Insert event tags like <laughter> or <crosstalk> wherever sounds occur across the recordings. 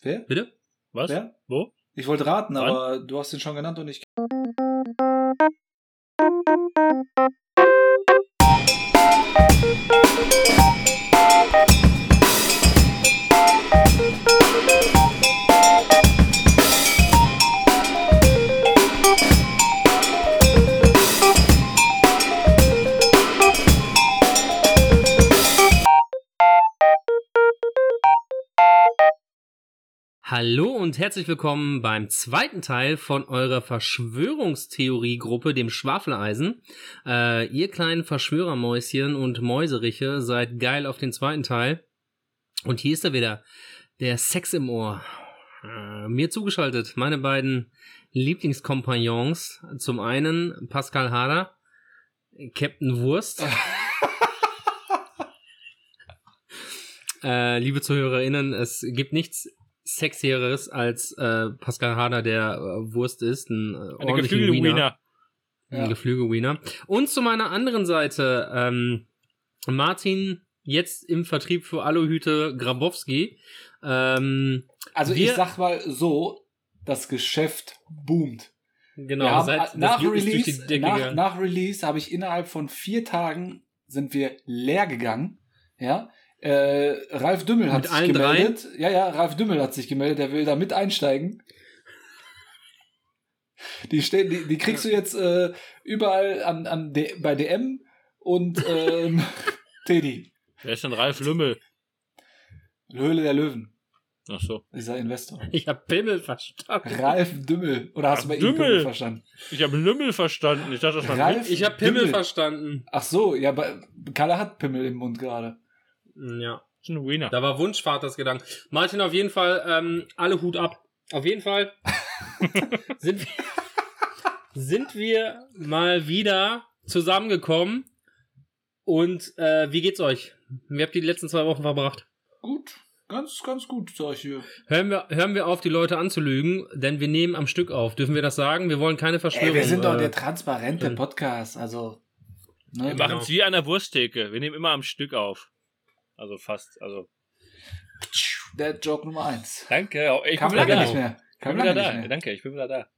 Wer? Bitte? Was? Wer? Wo? Ich wollte raten, Wann? aber du hast ihn schon genannt und ich. Hallo und herzlich willkommen beim zweiten Teil von eurer Verschwörungstheoriegruppe, dem Schwafeleisen. Äh, ihr kleinen Verschwörermäuschen und Mäuseriche seid geil auf den zweiten Teil. Und hier ist er wieder, der Sex im Ohr. Äh, mir zugeschaltet, meine beiden Lieblingskompagnons. Zum einen Pascal Hader, Captain Wurst. <laughs> Äh, liebe ZuhörerInnen, es gibt nichts Sexieres als äh, Pascal Harder, der äh, Wurst ist. Ein, äh, Eine ordentlichen geflügelte Wiener. Wiener. Ja. Ein Geflügel-Wiener. Und zu meiner anderen Seite, ähm, Martin, jetzt im Vertrieb für Aluhüte Grabowski. Ähm, Also Wir- ich sag mal so, das Geschäft boomt. genau, haben, seit, nach, Release, nach, nach Release habe ich innerhalb von vier Tagen sind wir leer gegangen. Ja. Äh, Ralf Dümmel hat Mit sich allen gemeldet. Ja, ja, Ralf Dümmel hat sich gemeldet, der will da mit einsteigen. Die, stehen, die, die kriegst du jetzt äh, überall an, an D bei DM und ähm, <laughs> Teddy. Wer ist denn Ralf Lümmel? Höhle der Löwen, Ach so. dieser Investor. Ich hab Pimmel verstanden. Ralf Dümmel. Oder hast Ach, du bei ihm Dümmel. Dümmel verstanden? Ich habe Lümmel verstanden. Ich dachte, das war Ralf. Ich hab Pimmel Dümmel. verstanden. Ach so, ja, bei, Kalle hat Pimmel im Mund gerade. Ja. Das ist ein Wiener. Da war Wunschvatersgedanke. Martin, auf jeden Fall, ähm, alle Hut ab. Auf jeden Fall <laughs> sind, wir, sind wir mal wieder zusammengekommen. Und äh, wie geht's euch? Wie habt ihr die letzten zwei Wochen verbracht? Gut, ganz, ganz gut, sag ich hier. Hören wir, hören wir auf, die Leute anzulügen, denn wir nehmen am Stück auf. Dürfen wir das sagen? Wir wollen keine Verschwörung. Ey, wir sind doch äh, der transparente ähm, Podcast, also. Ne? Wir machen genau. es wie an der Wursttheke. Wir nehmen immer am Stück auf. Also fast. Also. Der Joke Nummer eins. Danke. Ich Kam bin wieder lange da. nicht mehr. Ich Kam bin wieder da. mehr. Danke, ich bin wieder da.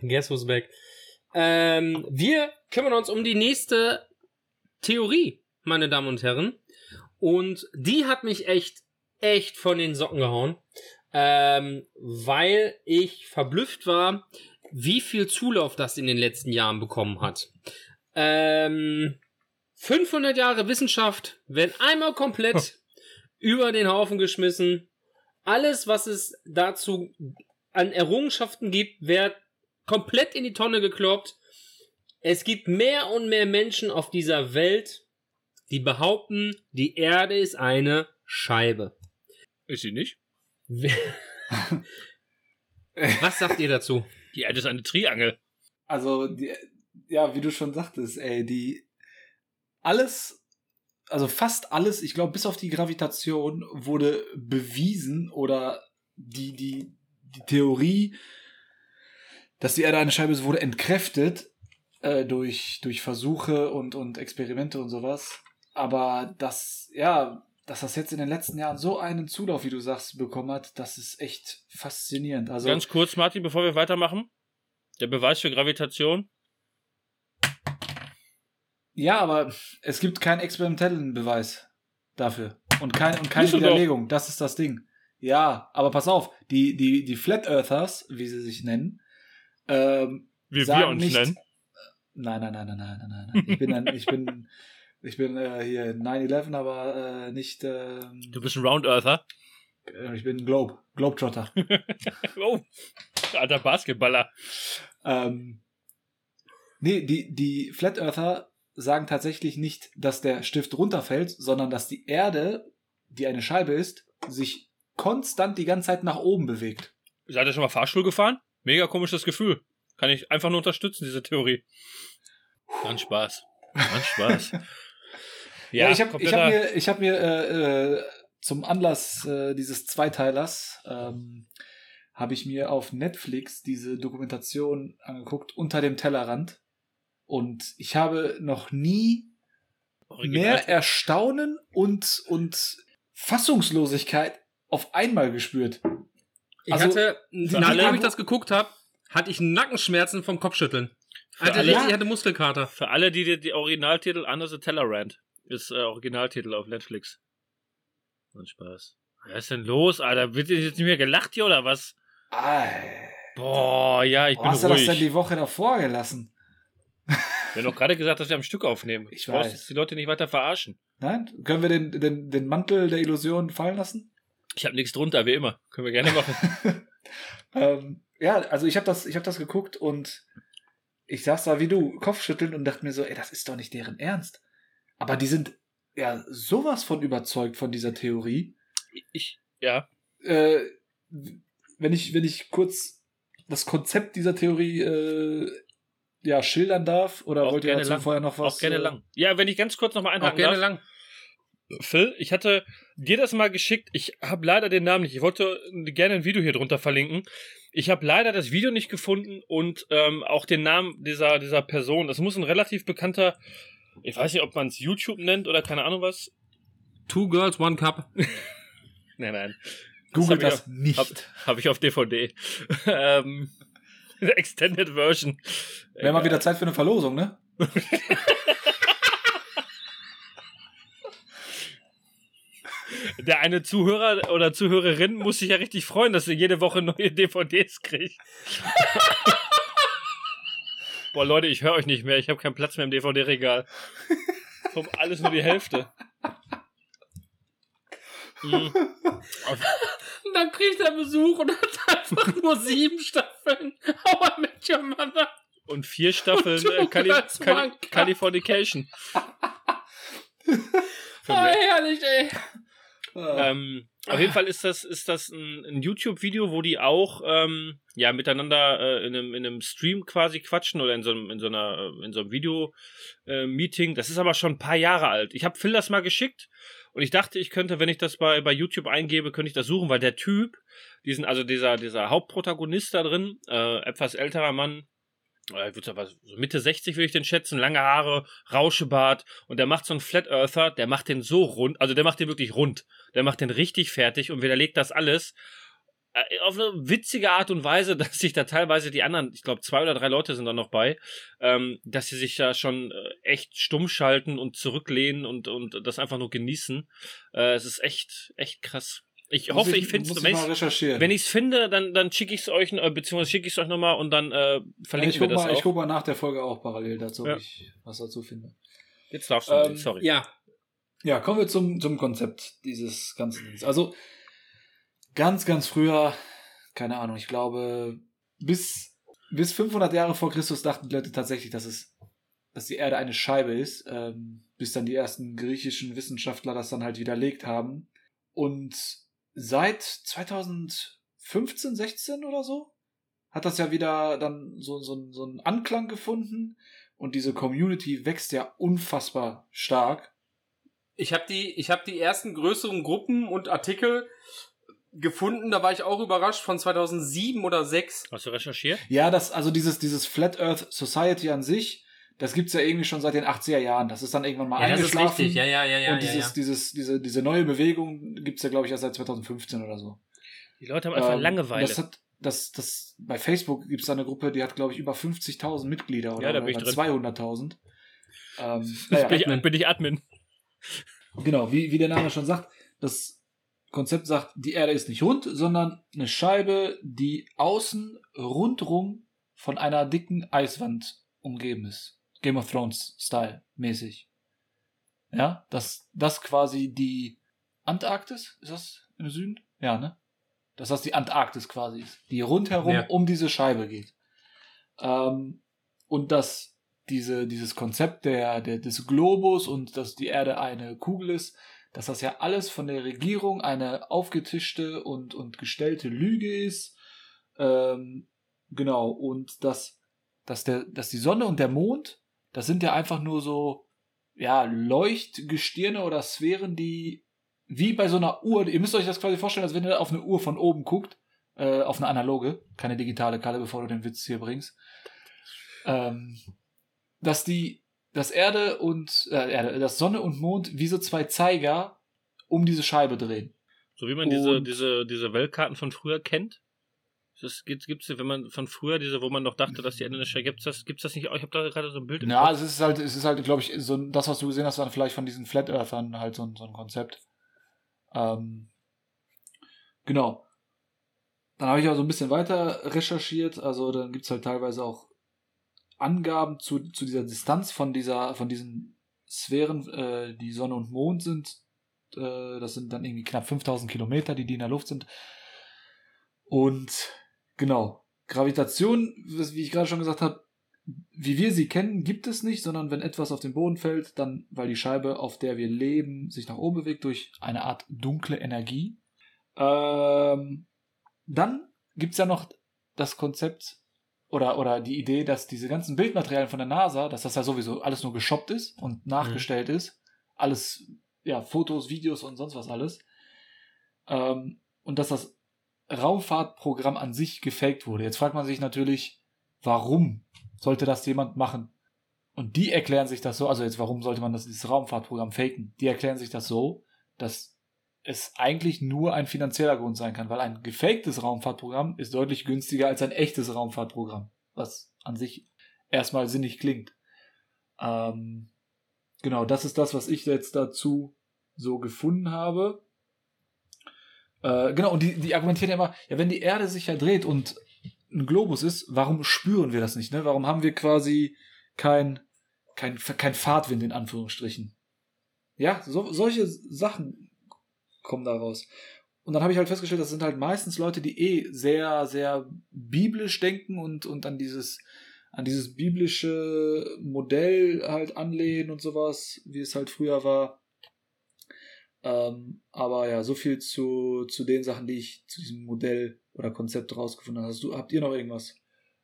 Guess who's back? Ähm, wir kümmern uns um die nächste Theorie, meine Damen und Herren. Und die hat mich echt, echt von den Socken gehauen. Ähm, weil ich verblüfft war, wie viel Zulauf das in den letzten Jahren bekommen hat. Ähm, 500 Jahre Wissenschaft werden einmal komplett über den Haufen geschmissen. Alles, was es dazu an Errungenschaften gibt, wird komplett in die Tonne gekloppt. Es gibt mehr und mehr Menschen auf dieser Welt, die behaupten, die Erde ist eine Scheibe. Ist sie nicht? <laughs> Was sagt ihr dazu? Die Erde ist eine Triangel. Also, die, ja, wie du schon sagtest, ey, die. Alles, also fast alles, ich glaube, bis auf die Gravitation wurde bewiesen oder die, die, die Theorie, dass die Erde eine Scheibe ist, wurde entkräftet äh, durch, durch Versuche und, und Experimente und sowas. Aber das, ja, dass das jetzt in den letzten Jahren so einen Zulauf, wie du sagst, bekommen hat, das ist echt faszinierend. Also, Ganz kurz, Martin, bevor wir weitermachen. Der Beweis für Gravitation. Ja, aber es gibt keinen experimentellen Beweis dafür. Und, kein, und keine. Widerlegung. Das ist das Ding. Ja, aber pass auf, die, die, die Flat Earthers, wie sie sich nennen, ähm, Wie sagen wir uns nicht, nennen. Nein, nein, nein, nein, nein, nein, nein. Ich bin, ein, ich bin, ich bin äh, hier 9-11, aber äh, nicht, ähm, Du bist ein Round Earther. äh, ich bin Globe, Globetrotter. <laughs> Oh, alter Basketballer. Ähm, nee, die, die Flat Earther sagen tatsächlich nicht, dass der Stift runterfällt, sondern dass die Erde, die eine Scheibe ist, sich konstant die ganze Zeit nach oben bewegt. Seid ihr schon mal Fahrstuhl gefahren? Mega komisches Gefühl. Kann ich einfach nur unterstützen, diese Theorie. Ganz Spaß. Ganz Spaß. <laughs> Ja, ich habe ich kompletter- hab mir, ich hab mir äh, äh, zum Anlass äh, dieses Zweiteilers ähm, habe ich mir auf Netflix diese Dokumentation angeguckt unter dem Tellerrand und ich habe noch nie Original. mehr Erstaunen und, und Fassungslosigkeit auf einmal gespürt. Ich Also, hatte, nachdem ich das geguckt habe, hatte ich Nackenschmerzen vom Kopfschütteln. Hatte alle- richtig, ich hatte Muskelkater. Für alle, die die, die Originaltitel Under the Tellerrand ist äh, Originaltitel auf Netflix. Und Spaß. Was ist denn los, Alter? Wird jetzt nicht mehr gelacht hier oder was? Ei. Boah, ja, ich Wo bin hast du das denn ruhig. die Woche davor gelassen? Wir haben doch gerade gesagt, dass wir am Stück aufnehmen. Ich weiß. jetzt die Leute nicht weiter verarschen. Nein? Können wir den, den, den Mantel der Illusion fallen lassen? Ich habe nichts drunter, wie immer. Können wir gerne machen. <laughs> ähm, ja, also ich habe das, ich hab das geguckt und ich saß da wie du, Kopfschütteln und dachte mir so, ey, das ist doch nicht deren Ernst. Aber die sind ja sowas von überzeugt von dieser Theorie. ich, ja. Äh, wenn ich, wenn ich kurz das Konzept dieser Theorie äh, ja, schildern darf, oder Auch wollt ihr gerne dazu lang. vorher noch was? auch gerne äh, lang. Ja, wenn ich ganz kurz nochmal Auch einhaken gerne darf. lang. Phil, ich hatte dir das mal geschickt. Ich habe leider den Namen nicht. Ich wollte gerne ein Video hier drunter verlinken. Ich habe leider das Video nicht gefunden und ähm, auch den Namen dieser, dieser Person. Das muss ein relativ bekannter, ich weiß nicht, ob man es YouTube nennt oder keine Ahnung was. Two Girls, One Cup. <laughs> Nein, nein. Googelt hab ich das auf- nicht. Habe hab ich auf DVD. <laughs> ähm, <laughs> Extended Version. Wäre mal wieder Zeit für eine Verlosung, ne? Der eine Zuhörer oder Zuhörerin muss sich ja richtig freuen, dass er jede Woche neue DVDs kriegt. <laughs> Boah, Leute, ich höre euch nicht mehr. Ich habe keinen Platz mehr im DVD-Regal. Vom alles nur die Hälfte. Mhm. <laughs> Und dann kriegt er Besuch und hat einfach nur sieben Staffeln. How I Met Your Mother. und vier Staffeln Und äh, Cali Cali. Californication. Oh, <laughs> herrlich, ey. Äh, Ähm, auf jeden Fall ist das, ist das ein, ein YouTube-Video, wo die auch ähm, ja, miteinander äh, in, einem, in einem Stream quasi quatschen oder in so einem, in so einer, äh, in so einem Video-Meeting. das ist aber schon ein paar Jahre alt. Ich habe Phil das mal geschickt und ich dachte, ich könnte, wenn ich das bei, bei YouTube eingebe, könnte ich das suchen, weil der Typ, diesen, also dieser, dieser Hauptprotagonist da drin, äh, etwas älterer Mann, äh, so Mitte 60 würde ich den schätzen, lange Haare, Rauschebart und der macht so einen Flat Earther, der macht den so rund, also der macht den wirklich rund, der macht den richtig fertig und widerlegt das alles auf eine witzige Art und Weise, <laughs> dass sich da teilweise die anderen, ich glaube zwei oder drei Leute sind da noch bei, ähm, dass sie sich da schon äh, echt stumm schalten und zurücklehnen und, und das einfach nur genießen. Äh, es ist echt, echt krass. Ich muss hoffe, ich finde muss es, ich wenn ich recherchieren. wenn ich es finde, dann, dann schicke ich es euch, äh, beziehungsweise schicke ich es euch nochmal und dann äh, ja, verlinken ich wir das mal, auch. ich guck mal nach der Folge auch parallel dazu, ob Ja. ich was dazu finde. Jetzt darfst du, Ähm, sorry. Ja. Ja, kommen wir zum, zum Konzept dieses ganzen Dings. Also, ganz, ganz früher, keine Ahnung, ich glaube, bis, bis 500 Jahre vor Christus dachten die Leute tatsächlich, dass es, dass die Erde eine Scheibe ist, ähm, bis dann die ersten griechischen Wissenschaftler das dann halt widerlegt haben. Und seit 2015, 16 oder so, hat das ja wieder dann so, so, so einen Anklang gefunden und diese Community wächst ja unfassbar stark. Ich habe die, ich habe die ersten größeren Gruppen und Artikel gefunden. Da war ich auch überrascht von 2007 oder 6. Hast du recherchiert? Ja, das, also dieses, dieses Flat Earth Society an sich, das gibt's ja irgendwie schon seit den 80er Jahren. Das ist dann irgendwann mal eingeschlafen. Ja, ja, ja, und dieses, dieses, diese, diese neue Bewegung gibt's ja, glaube ich, erst seit 2015 oder so. Die Leute haben einfach Ähm, Langeweile. Das hat, das, das, bei Facebook gibt's da eine Gruppe, die hat, glaube ich, über 50.000 Mitglieder oder, Ja, da bin ich oder drin. 200.000. Ähm, <laughs> bin, naja, ich, bin ich Admin. Genau, wie, wie der Name schon sagt, das Konzept sagt, die Erde ist nicht rund, sondern eine Scheibe, die außen rundrum von einer dicken Eiswand umgeben ist. Game of Thrones Style mäßig. Ja, dass das quasi die Antarktis, ist das im Süden? Ja, ne? Dass das die Antarktis quasi ist, die rundherum Ja. um diese Scheibe geht. Ähm, und dass diese, dieses Konzept der, der, des Globus und dass die Erde eine Kugel ist, dass das ja alles von der Regierung eine aufgetischte und, und gestellte Lüge ist. Ähm, genau, und dass, dass, der, dass die Sonne und der Mond, das sind ja einfach nur so, ja, Leuchtgestirne oder Sphären, die wie bei so einer Uhr, ihr müsst euch das quasi vorstellen, als wenn ihr auf eine Uhr von oben guckt, äh, auf eine analoge, keine digitale Kalle, bevor du den Witz hier bringst. Ähm, dass die, dass Erde und äh, Erde, dass Sonne und Mond wie so zwei Zeiger um diese Scheibe drehen. So wie man diese, Und- diese, diese Weltkarten von früher kennt. Das gibt gibt's, wenn man von früher diese, wo man noch dachte, dass die Erde nicht gibt's das, gibt's das nicht? Ich habe da gerade so ein Bild. im Ja, es ist halt, es ist halt, glaube ich, so das, was du gesehen hast, dann vielleicht von diesen Flat Earthern halt so ein, so ein Konzept. Ähm, genau. Dann habe ich auch so ein bisschen weiter recherchiert. Also dann gibt's halt teilweise auch Angaben zu, zu dieser Distanz von dieser, von diesen Sphären, äh, die Sonne und Mond sind. Äh, das sind dann irgendwie knapp 5000 Kilometer, die, die in der Luft sind. Und genau, Gravitation, wie ich gerade schon gesagt habe, wie wir sie kennen, gibt es nicht, sondern wenn etwas auf den Boden fällt, dann, weil die Scheibe, auf der wir leben, sich nach oben bewegt durch eine Art dunkle Energie. Ähm, dann gibt's ja noch das Konzept oder, oder die Idee, dass diese ganzen Bildmaterialien von der NASA, dass das ja sowieso alles nur geshoppt ist und nachgestellt ist. Alles, ja, Fotos, Videos und sonst was alles. Ähm, und dass das Raumfahrtprogramm an sich gefaked wurde. Jetzt fragt man sich natürlich, warum sollte das jemand machen? Und die erklären sich das so, also jetzt, warum sollte man das, dieses Raumfahrtprogramm faken? Die erklären sich das so, dass es eigentlich nur ein finanzieller Grund sein kann, weil ein gefaktes Raumfahrtprogramm ist deutlich günstiger als ein echtes Raumfahrtprogramm, was an sich erstmal sinnig klingt. Ähm, genau, das ist das, was ich jetzt dazu so gefunden habe. Äh, genau, und die, die argumentieren ja immer, ja, wenn die Erde sich ja dreht und ein Globus ist, warum spüren wir das nicht? Ne? Warum haben wir quasi kein, kein, kein Fahrtwind in Anführungsstrichen? Ja, so, solche Sachen kommen da raus. Und dann habe ich halt festgestellt, das sind halt meistens Leute, die eh sehr, sehr biblisch denken und, und an dieses, an dieses biblische Modell halt anlehnen und sowas, wie es halt früher war. Ähm, aber ja, so viel zu, zu den Sachen, die ich zu diesem Modell oder Konzept rausgefunden habe. Hast du, habt ihr noch irgendwas?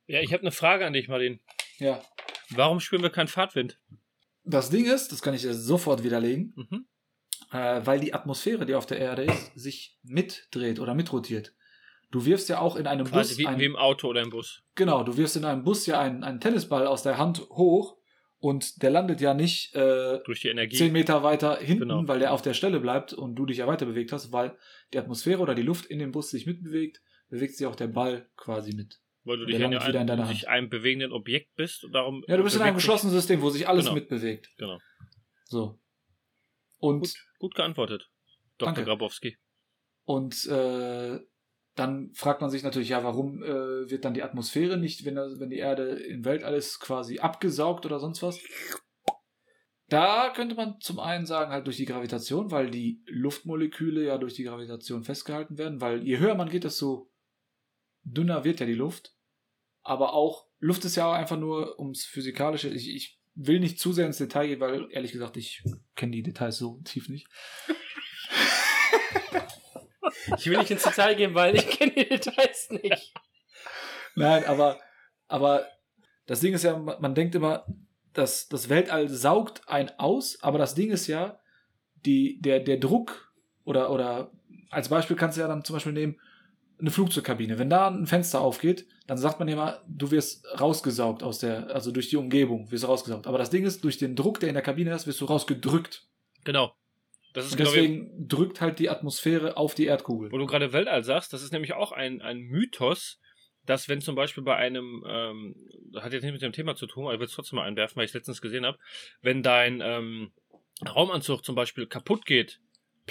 Ja, ich habe eine Frage an dich, Martin. Ja. Warum spüren wir keinen Fahrtwind? Das Ding ist, das kann ich dir sofort widerlegen, Mhm. Äh, weil die Atmosphäre, die auf der Erde ist, sich mitdreht oder mitrotiert. Du wirfst ja auch in einem Quasi Bus. wie, ein- wie im Auto oder im Bus. Genau, du wirfst in einem Bus ja einen, einen Tennisball aus der Hand hoch und der landet ja nicht äh, Durch die Energie. zehn Meter weiter hinten, Genau. weil der auf der Stelle bleibt und du dich ja weiter bewegt hast, weil die Atmosphäre oder die Luft in dem Bus sich mitbewegt, bewegt sich auch der Ball quasi mit. weil du dich in, landet wieder in deiner einem, sich einem bewegenden Objekt bist und darum. Ja, du bist in einem geschlossenen System, wo sich alles Genau. mitbewegt. Genau. So. Und Gut, gut geantwortet. Dr. Danke. Grabowski. Und äh, dann fragt man sich natürlich, ja, warum äh, wird dann die Atmosphäre nicht, wenn, wenn die Erde im Weltall ist, quasi abgesaugt oder sonst was? Da könnte man zum einen sagen, halt durch die Gravitation, weil die Luftmoleküle ja durch die Gravitation festgehalten werden, weil je höher man geht, desto dünner wird ja die Luft. Aber auch, Luft ist ja auch einfach nur ums Physikalische. Ich, ich will nicht zu sehr ins Detail gehen, weil ehrlich gesagt, ich kenne die Details so tief nicht. Ich will nicht ins Detail gehen, weil ich kenne die Details nicht. Nein, aber, aber das Ding ist ja, man denkt immer, dass das Weltall saugt ein aus, aber das Ding ist ja, die, der, der Druck oder, oder als Beispiel kannst du ja dann zum Beispiel nehmen, eine Flugzeugkabine. Wenn da ein Fenster aufgeht, dann sagt man immer, du wirst rausgesaugt aus der, also durch die Umgebung wirst du rausgesaugt. Aber das Ding ist, durch den Druck, der in der Kabine ist, wirst du rausgedrückt. Genau. Das ist, Und glaube ich, deswegen drückt halt die Atmosphäre auf die Erdkugel. wo du gerade Weltall sagst, das ist nämlich auch ein, ein Mythos, dass wenn zum Beispiel bei einem, ähm, das hat jetzt nicht mit dem Thema zu tun, aber ich will es trotzdem mal einwerfen, weil ich es letztens gesehen habe, wenn dein ähm, Raumanzug zum Beispiel kaputt geht,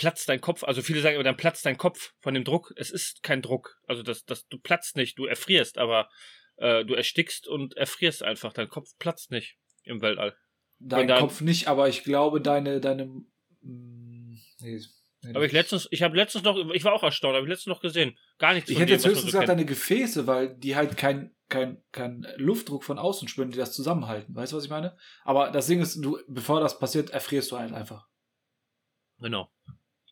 platzt dein Kopf, also viele sagen dann platzt dein Kopf von dem Druck. Es ist kein Druck. Also das, das, du platzt nicht, du erfrierst, aber äh, du erstickst und erfrierst einfach. Dein Kopf platzt nicht im Weltall. Dein dann- Kopf nicht, aber ich glaube, deine, deine, mm, nee, nee, Aber ich letztens, ich habe letztens noch, ich war auch erstaunt, habe ich letztens noch gesehen. Gar nichts Ich hätte dem, jetzt höchstens so gesagt, kennt. deine Gefäße, weil die halt kein, kein, kein Luftdruck von außen spüren, die das zusammenhalten. Weißt du, was ich meine? Aber das Ding ist, du, bevor das passiert, erfrierst du halt einfach. Genau.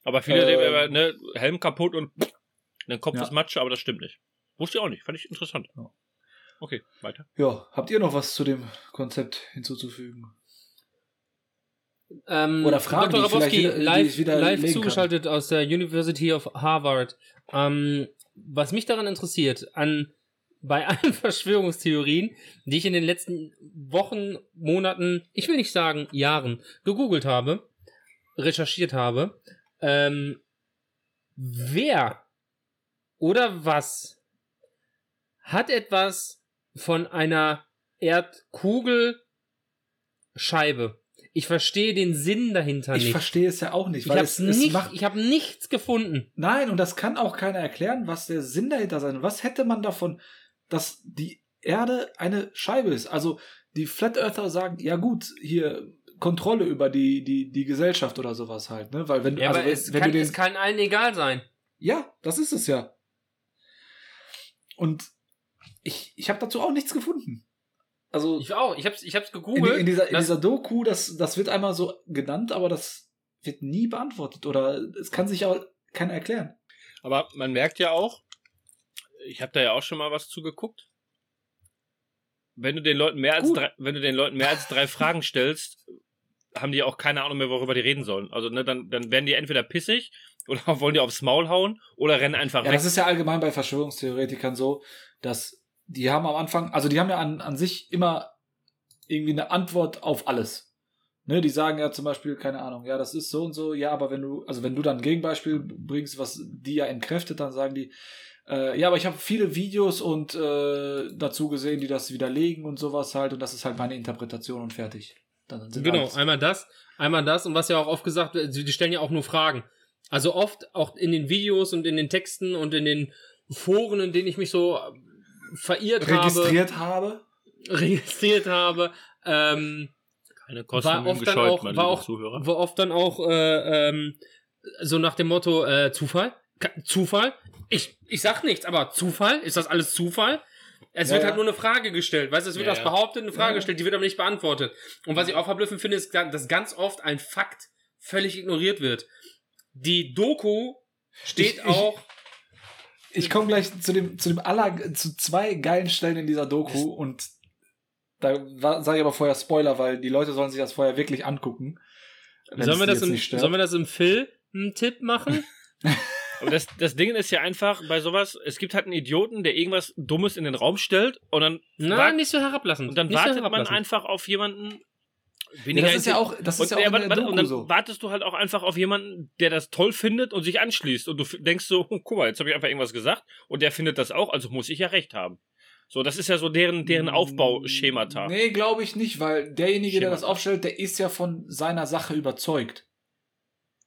Aber viele Ähm. sehen immer, ne, Helm kaputt und dein Kopf Ja. ist Matsche, aber das stimmt nicht. Wusste ich auch nicht, fand ich interessant. Ja. Okay, weiter. Ja, habt ihr noch was zu dem Konzept hinzuzufügen? Ähm, Oder Fragen, Dr. die live, live legen kann. zugeschaltet aus der University of Harvard. Ähm, was mich daran interessiert, an bei <laughs> allen Verschwörungstheorien, die ich in den letzten Wochen, Monaten, ich will nicht sagen Jahren, gegoogelt habe, recherchiert habe, ähm, wer oder was hat etwas von einer Erdkugelscheibe. Ich verstehe den Sinn dahinter Ich nicht. verstehe es ja auch nicht, Ich weil habe es, es nicht, macht ich habe nichts gefunden. Nein, und das kann auch keiner erklären, was der Sinn dahinter sein. Was hätte man davon, dass die Erde eine Scheibe ist? Also die Flat Earther sagen, ja gut, hier Kontrolle über die, die, die Gesellschaft oder sowas halt, ne? Weil wenn, Ja, also aber wenn, es, wenn kann, du den, es kann allen egal sein. ja, das ist es ja. Und ich, ich habe dazu auch nichts gefunden. Also Ich auch. Ich hab's, ich hab's in, gegoogelt. in, dieser, in das- dieser Doku, das, das wird einmal so genannt, aber das wird nie beantwortet oder es kann sich auch keiner erklären. Aber man merkt ja auch, ich habe da ja auch schon mal was zugeguckt. Wenn du den Leuten mehr als drei, wenn du den Leuten mehr als drei Fragen stellst, haben die auch keine Ahnung mehr, worüber die reden sollen. Also ne, dann, dann werden die entweder pissig <laughs> oder <laughs> wollen die aufs Maul hauen oder rennen einfach Ja, weg. das ist ja allgemein bei Verschwörungstheoretikern so, dass die haben am Anfang, also die haben ja an, an sich immer irgendwie eine Antwort auf alles. Ne, die sagen ja zum Beispiel, keine Ahnung, ja, das ist so und so, ja, aber wenn du, also wenn du dann ein Gegenbeispiel bringst, was die ja entkräftet, dann sagen die, äh, ja, aber ich habe viele Videos und äh, dazu gesehen, die das widerlegen und sowas halt, und das ist halt meine Interpretation und fertig. Dann sind Genau, alles- einmal das, einmal das und was ja auch oft gesagt wird, sie- die stellen ja auch nur Fragen. Also oft auch in den Videos und in den Texten und in den Foren, in denen ich mich so äh, verirrt registriert habe. habe, registriert habe, ähm, Keine war Kosten oft dann auch, meine war auch, Zuhörer. war oft dann auch äh, ähm, so nach dem Motto äh, Zufall, Zufall. Ich ich sag nichts, aber Zufall ist das alles Zufall? Es Ja, wird ja. halt nur eine Frage gestellt, weißt du, es wird Ja, was ja. behauptet, eine Frage Ja. gestellt, die wird aber nicht beantwortet. Und was ich auch verblüffend finde, ist, dass ganz oft ein Fakt völlig ignoriert wird. Die Doku steht Ich- ich- auch. Ich komme gleich zu dem, zu dem aller, zu zwei geilen Stellen in dieser Doku und da sage ich aber vorher Spoiler, weil die Leute sollen sich das vorher wirklich angucken. Sollen wir, das im, sollen wir das im Film-Tipp machen? <laughs> Aber das, das Ding ist ja einfach bei sowas, es gibt halt einen Idioten, der irgendwas Dummes in den Raum stellt und dann, Nein, wart- nicht so herablassend. und dann nicht so wartet man herablassend. einfach auf jemanden. ja, Weniger das ist ja auch, das ist und, ja auch ja, warte, und dann so. wartest du halt auch einfach auf jemanden, der das toll findet und sich anschließt. Und du denkst so, hm, <laughs> guck mal, jetzt habe ich einfach irgendwas gesagt und der findet das auch, also muss ich ja recht haben. So, das ist ja so deren, deren Aufbauschemata. Nee, glaube ich nicht, weil derjenige, der das Schemata. aufstellt, der ist ja von seiner Sache überzeugt.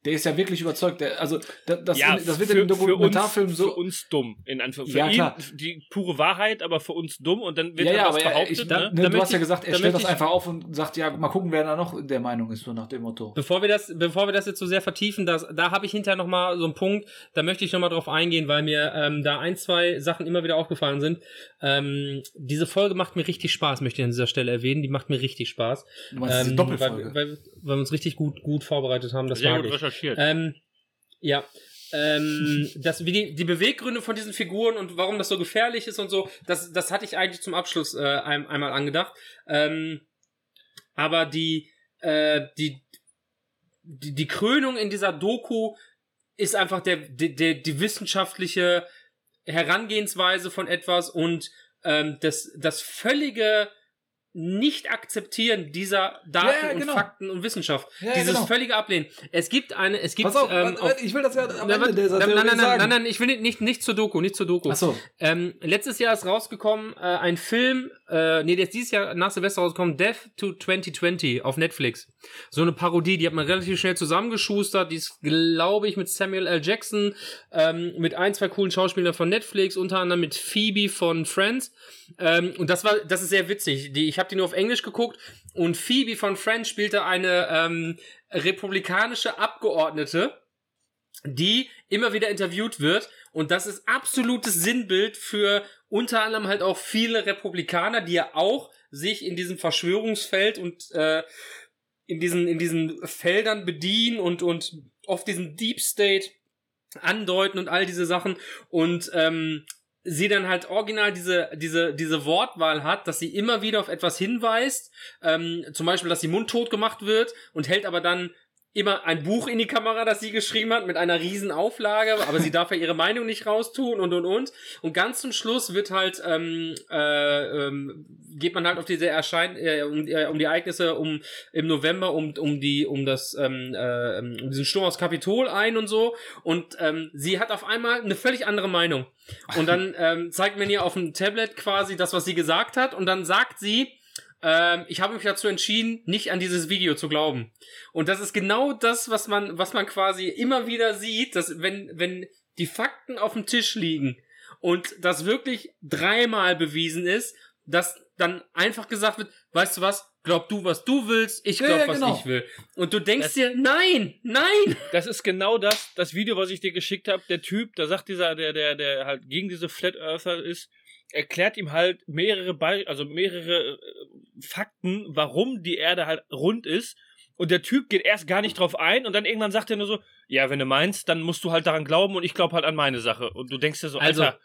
Der ist ja wirklich überzeugt. Der, also, da- das, ja, das wird für, in dem Dokumentarfilm uns, so. Für uns dumm. In Anführung- für Ja, ihn klar. die pure Wahrheit, aber für uns dumm und dann wird ja, ja, was behauptet. ich, da- ne? ne, du hast ja gesagt, er stellt das einfach auf und sagt, ja, mal gucken, wer da noch der Meinung ist, so nach dem Motto. Bevor wir das, bevor wir das jetzt so sehr vertiefen, das, da habe ich hinterher noch mal so einen Punkt, da möchte ich noch mal drauf eingehen, weil mir ähm, da ein, zwei Sachen immer wieder aufgefallen sind. Ähm, diese Folge macht mir richtig Spaß, möchte ich an dieser Stelle erwähnen. Die macht mir richtig Spaß. Du meinst Ähm, Doppelfolge. Weil, weil, weil wir uns richtig gut, gut vorbereitet haben. Das Sehr mag gut ich. recherchiert. Ähm, ja. Ähm, <laughs> das, wie die, die Beweggründe von diesen Figuren und warum das so gefährlich ist und so, das, das hatte ich eigentlich zum Abschluss äh, ein, einmal angedacht. Ähm, aber die, äh, die, die, die Krönung in dieser Doku ist einfach der, die, der, die wissenschaftliche Herangehensweise von etwas und ähm, das, das völlige Nicht-Akzeptieren dieser Daten Ja, ja, genau. und Fakten und Wissenschaft. Ja, Dieses genau. völlige Ablehnen. Es gibt eine, es gibt Pass auf, ähm, auf ich will das ja am Na, Ende dieser nein, nein, nein, nein, nein, ich will nicht, nicht, nicht zur Doku, nicht zur Doku. Ach so. Ähm, letztes Jahr ist rausgekommen, äh, ein Film, äh, nee, der ist dieses Jahr nach Silvester rausgekommen, Death to 2020 auf Netflix. So eine Parodie, die hat man relativ schnell zusammengeschustert, die ist, glaube ich, mit Samuel L. Jackson, ähm, mit ein, zwei coolen Schauspielern von Netflix, unter anderem mit Phoebe von Friends. Ähm, und das war, das ist sehr witzig. Die, ich habe die nur auf Englisch geguckt und Phoebe von Friends spielte eine ähm, republikanische Abgeordnete, die immer wieder interviewt wird. Und das ist absolutes Sinnbild für unter anderem halt auch viele Republikaner, die ja auch sich in diesem Verschwörungsfeld und äh, in diesen, in diesen Feldern bedienen und, und oft diesen Deep State andeuten und all diese Sachen. Und ähm, sie dann halt original diese, diese, diese Wortwahl hat, dass sie immer wieder auf etwas hinweist, ähm, zum Beispiel, dass sie mundtot gemacht wird und hält aber dann immer ein Buch in die Kamera, das sie geschrieben hat, mit einer riesen Auflage, aber sie darf ja ihre Meinung nicht raustun und und und. Und ganz zum Schluss wird halt, ähm, äh, ähm, geht man halt auf diese Erschein äh, um, äh, um die Ereignisse um im November, um, um die, um das, ähm, äh, um diesen Sturm aufs Kapitol ein und so. Und ähm, sie hat auf einmal eine völlig andere Meinung. Und dann ähm, zeigt man ihr auf dem Tablet quasi das, was sie gesagt hat, und dann sagt sie, ähm, ich habe mich dazu entschieden, nicht an dieses Video zu glauben. Und das ist genau das, was man, was man quasi immer wieder sieht, dass wenn, wenn die Fakten auf dem Tisch liegen und das wirklich dreimal bewiesen ist, dass dann einfach gesagt wird, weißt du was, glaub du, was du willst, ich Ja, glaub, ja, was genau. ich will. Und du denkst Das- dir, nein, nein! Das ist genau das, das Video, was ich dir geschickt habe. Der Typ, da sagt dieser, der, der, der halt gegen diese Flat Earther ist, erklärt ihm halt mehrere, Be also mehrere äh, Fakten, warum die Erde halt rund ist. Und der Typ geht erst gar nicht drauf ein und dann irgendwann sagt er nur so, ja, wenn du meinst, dann musst du halt daran glauben und ich glaube halt an meine Sache. Und du denkst dir so, Also, Alter,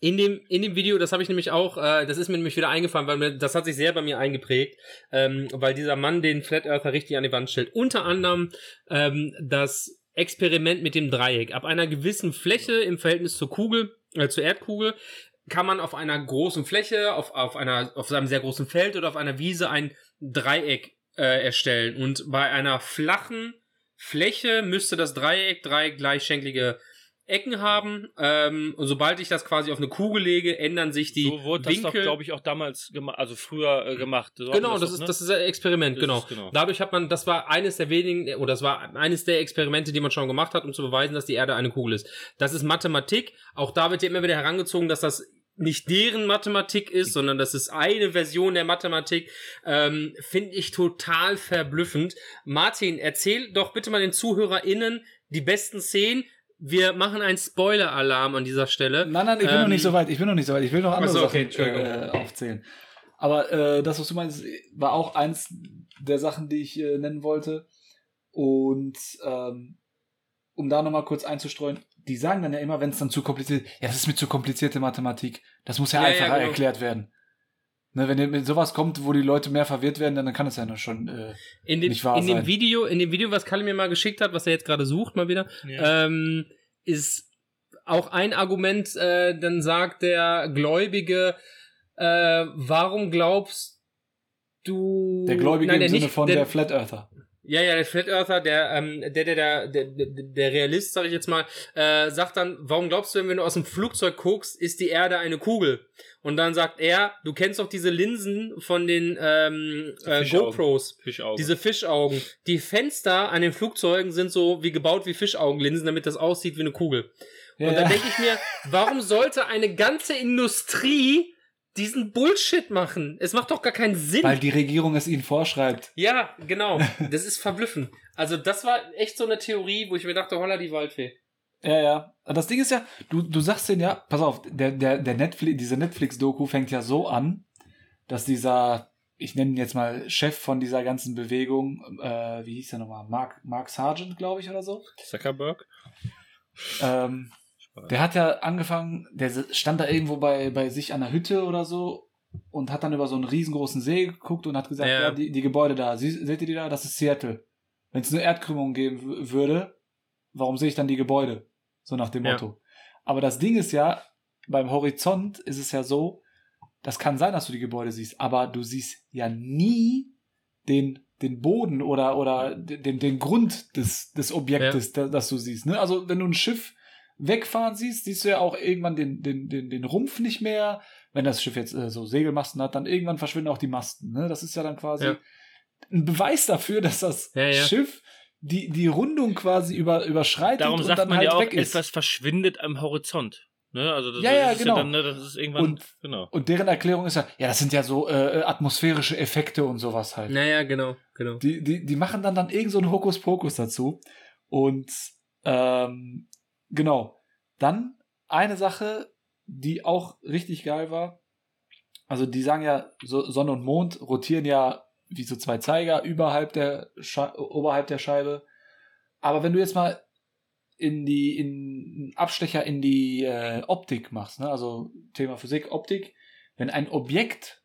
In dem, in dem Video, das habe ich nämlich auch, äh, das ist mir nämlich wieder eingefallen, weil mir, das hat sich sehr bei mir eingeprägt, ähm, weil dieser Mann den Flat Earther richtig an die Wand stellt. Unter anderem ähm, das Experiment mit dem Dreieck. Ab einer gewissen Fläche im Verhältnis zur Kugel, äh, zur Erdkugel, kann man auf einer großen Fläche, auf, auf einer, auf einem sehr großen Feld oder auf einer Wiese ein Dreieck äh, erstellen. Und bei einer flachen Fläche müsste das Dreieck drei gleichschenklige Ecken haben. Ähm, und sobald ich das quasi auf eine Kugel lege, ändern sich die so wurde das doch, Winkel. glaube ich, auch damals gemacht, also früher äh, gemacht. So genau, das doch, ist, ne? das ist ein Experiment, Das genau. ist genau. Dadurch hat man, das war eines der wenigen, oder das war eines der Experimente, die man schon gemacht hat, um zu beweisen, dass die Erde eine Kugel ist. Das ist Mathematik. Auch da wird ja immer wieder herangezogen, dass das nicht deren Mathematik ist, sondern das ist eine Version der Mathematik. Ähm, Finde ich total verblüffend. Martin, erzähl doch bitte mal den ZuhörerInnen die besten Szenen. Wir machen einen Spoiler-Alarm an dieser Stelle. Nein, nein, ich bin Ähm, noch nicht so weit. Ich bin noch nicht so weit. Ich will noch andere so, okay, Sachen äh, aufzählen. Aber äh, das, was du meinst, war auch eins der Sachen, die ich äh, nennen wollte. Und ähm, um da nochmal kurz einzustreuen, die sagen dann ja immer, wenn es dann zu kompliziert ist, ja, das ist mir zu komplizierte Mathematik. Das muss ja, Ja, ja, einfacher genau. erklärt werden. Ne, wenn mit sowas kommt, wo die Leute mehr verwirrt werden, dann kann es ja noch schon. Äh, In dem, nicht wahr in dem sein. Video, in dem Video, was Kalle mir mal geschickt hat, was er jetzt gerade sucht, mal wieder, Ja. ähm, ist auch ein Argument, äh, dann sagt der Gläubige, äh, warum glaubst du. der Gläubige Nein, im Sinne nicht- von der, Flat Earther. Ja, ja, der Flat Earther, der, ähm, der, der, der, der, der, Realist, sag ich jetzt mal, äh, sagt dann, warum glaubst du, wenn du aus dem Flugzeug guckst, ist die Erde eine Kugel? Und dann sagt er, du kennst doch diese Linsen von den ähm, äh, Fischaugen. GoPros. Fischauge. Diese Fischaugen. Die Fenster an den Flugzeugen sind so wie gebaut wie Fischaugenlinsen, damit das aussieht wie eine Kugel. Und dann ja. denke ich mir, warum sollte eine ganze Industrie diesen Bullshit machen? Es macht doch gar keinen Sinn. Weil die Regierung es ihnen vorschreibt. ja, genau. <laughs> Das ist verblüffend. Also das war echt so eine Theorie, wo ich mir dachte, holla die Waldfee. Ja, ja. Das Ding ist ja, du, du sagst denen ja, pass auf, der, der, der Netflix, diese Netflix-Doku fängt ja so an, dass dieser, ich nenne ihn jetzt mal Chef von dieser ganzen Bewegung, äh, wie hieß der nochmal? Mark, Mark Sargent, glaube ich, oder so. Zuckerberg. Ähm, der hat ja angefangen, der stand da irgendwo bei, bei sich an der Hütte oder so und hat dann über so einen riesengroßen See geguckt und hat gesagt, Ja. ja, die, die Gebäude da, sie, seht ihr die da? Das ist Seattle. Wenn es eine Erdkrümmung geben würde, warum sehe ich dann die Gebäude? So nach dem Ja. Motto. Aber das Ding ist ja, beim Horizont ist es ja so, das kann sein, dass du die Gebäude siehst, aber du siehst ja nie den, den Boden oder, oder den, den Grund des, des Objektes, da, das du siehst. Ne? Also wenn du ein Schiff wegfahren siehst, siehst du ja auch irgendwann den, den, den, den Rumpf nicht mehr. Wenn das Schiff jetzt äh, so Segelmasten hat, dann irgendwann verschwinden auch die Masten. Ne? Das ist ja dann quasi Ja. ein Beweis dafür, dass das Ja, ja. Schiff die, die Rundung quasi über, überschreitet Darum und sagt dann man halt ja auch, weg ist. etwas verschwindet am Horizont. Ne? Also das, Ja, ja, ist genau. ja dann, ne, das ist irgendwann, Und- genau. Und deren Erklärung ist ja, ja, das sind ja so äh, atmosphärische Effekte und sowas halt. Naja, genau, genau. Die, die, die machen dann dann irgend so einen Hokuspokus dazu. Und ähm, genau. Dann eine Sache, die auch richtig geil war. Also die sagen ja, so Sonne und Mond rotieren ja wie so zwei Zeiger überhalb der oberhalb der Scheibe. Aber wenn du jetzt mal in die in Abstecher in die äh, Optik machst, ne? also Thema Physik, Optik, wenn ein Objekt,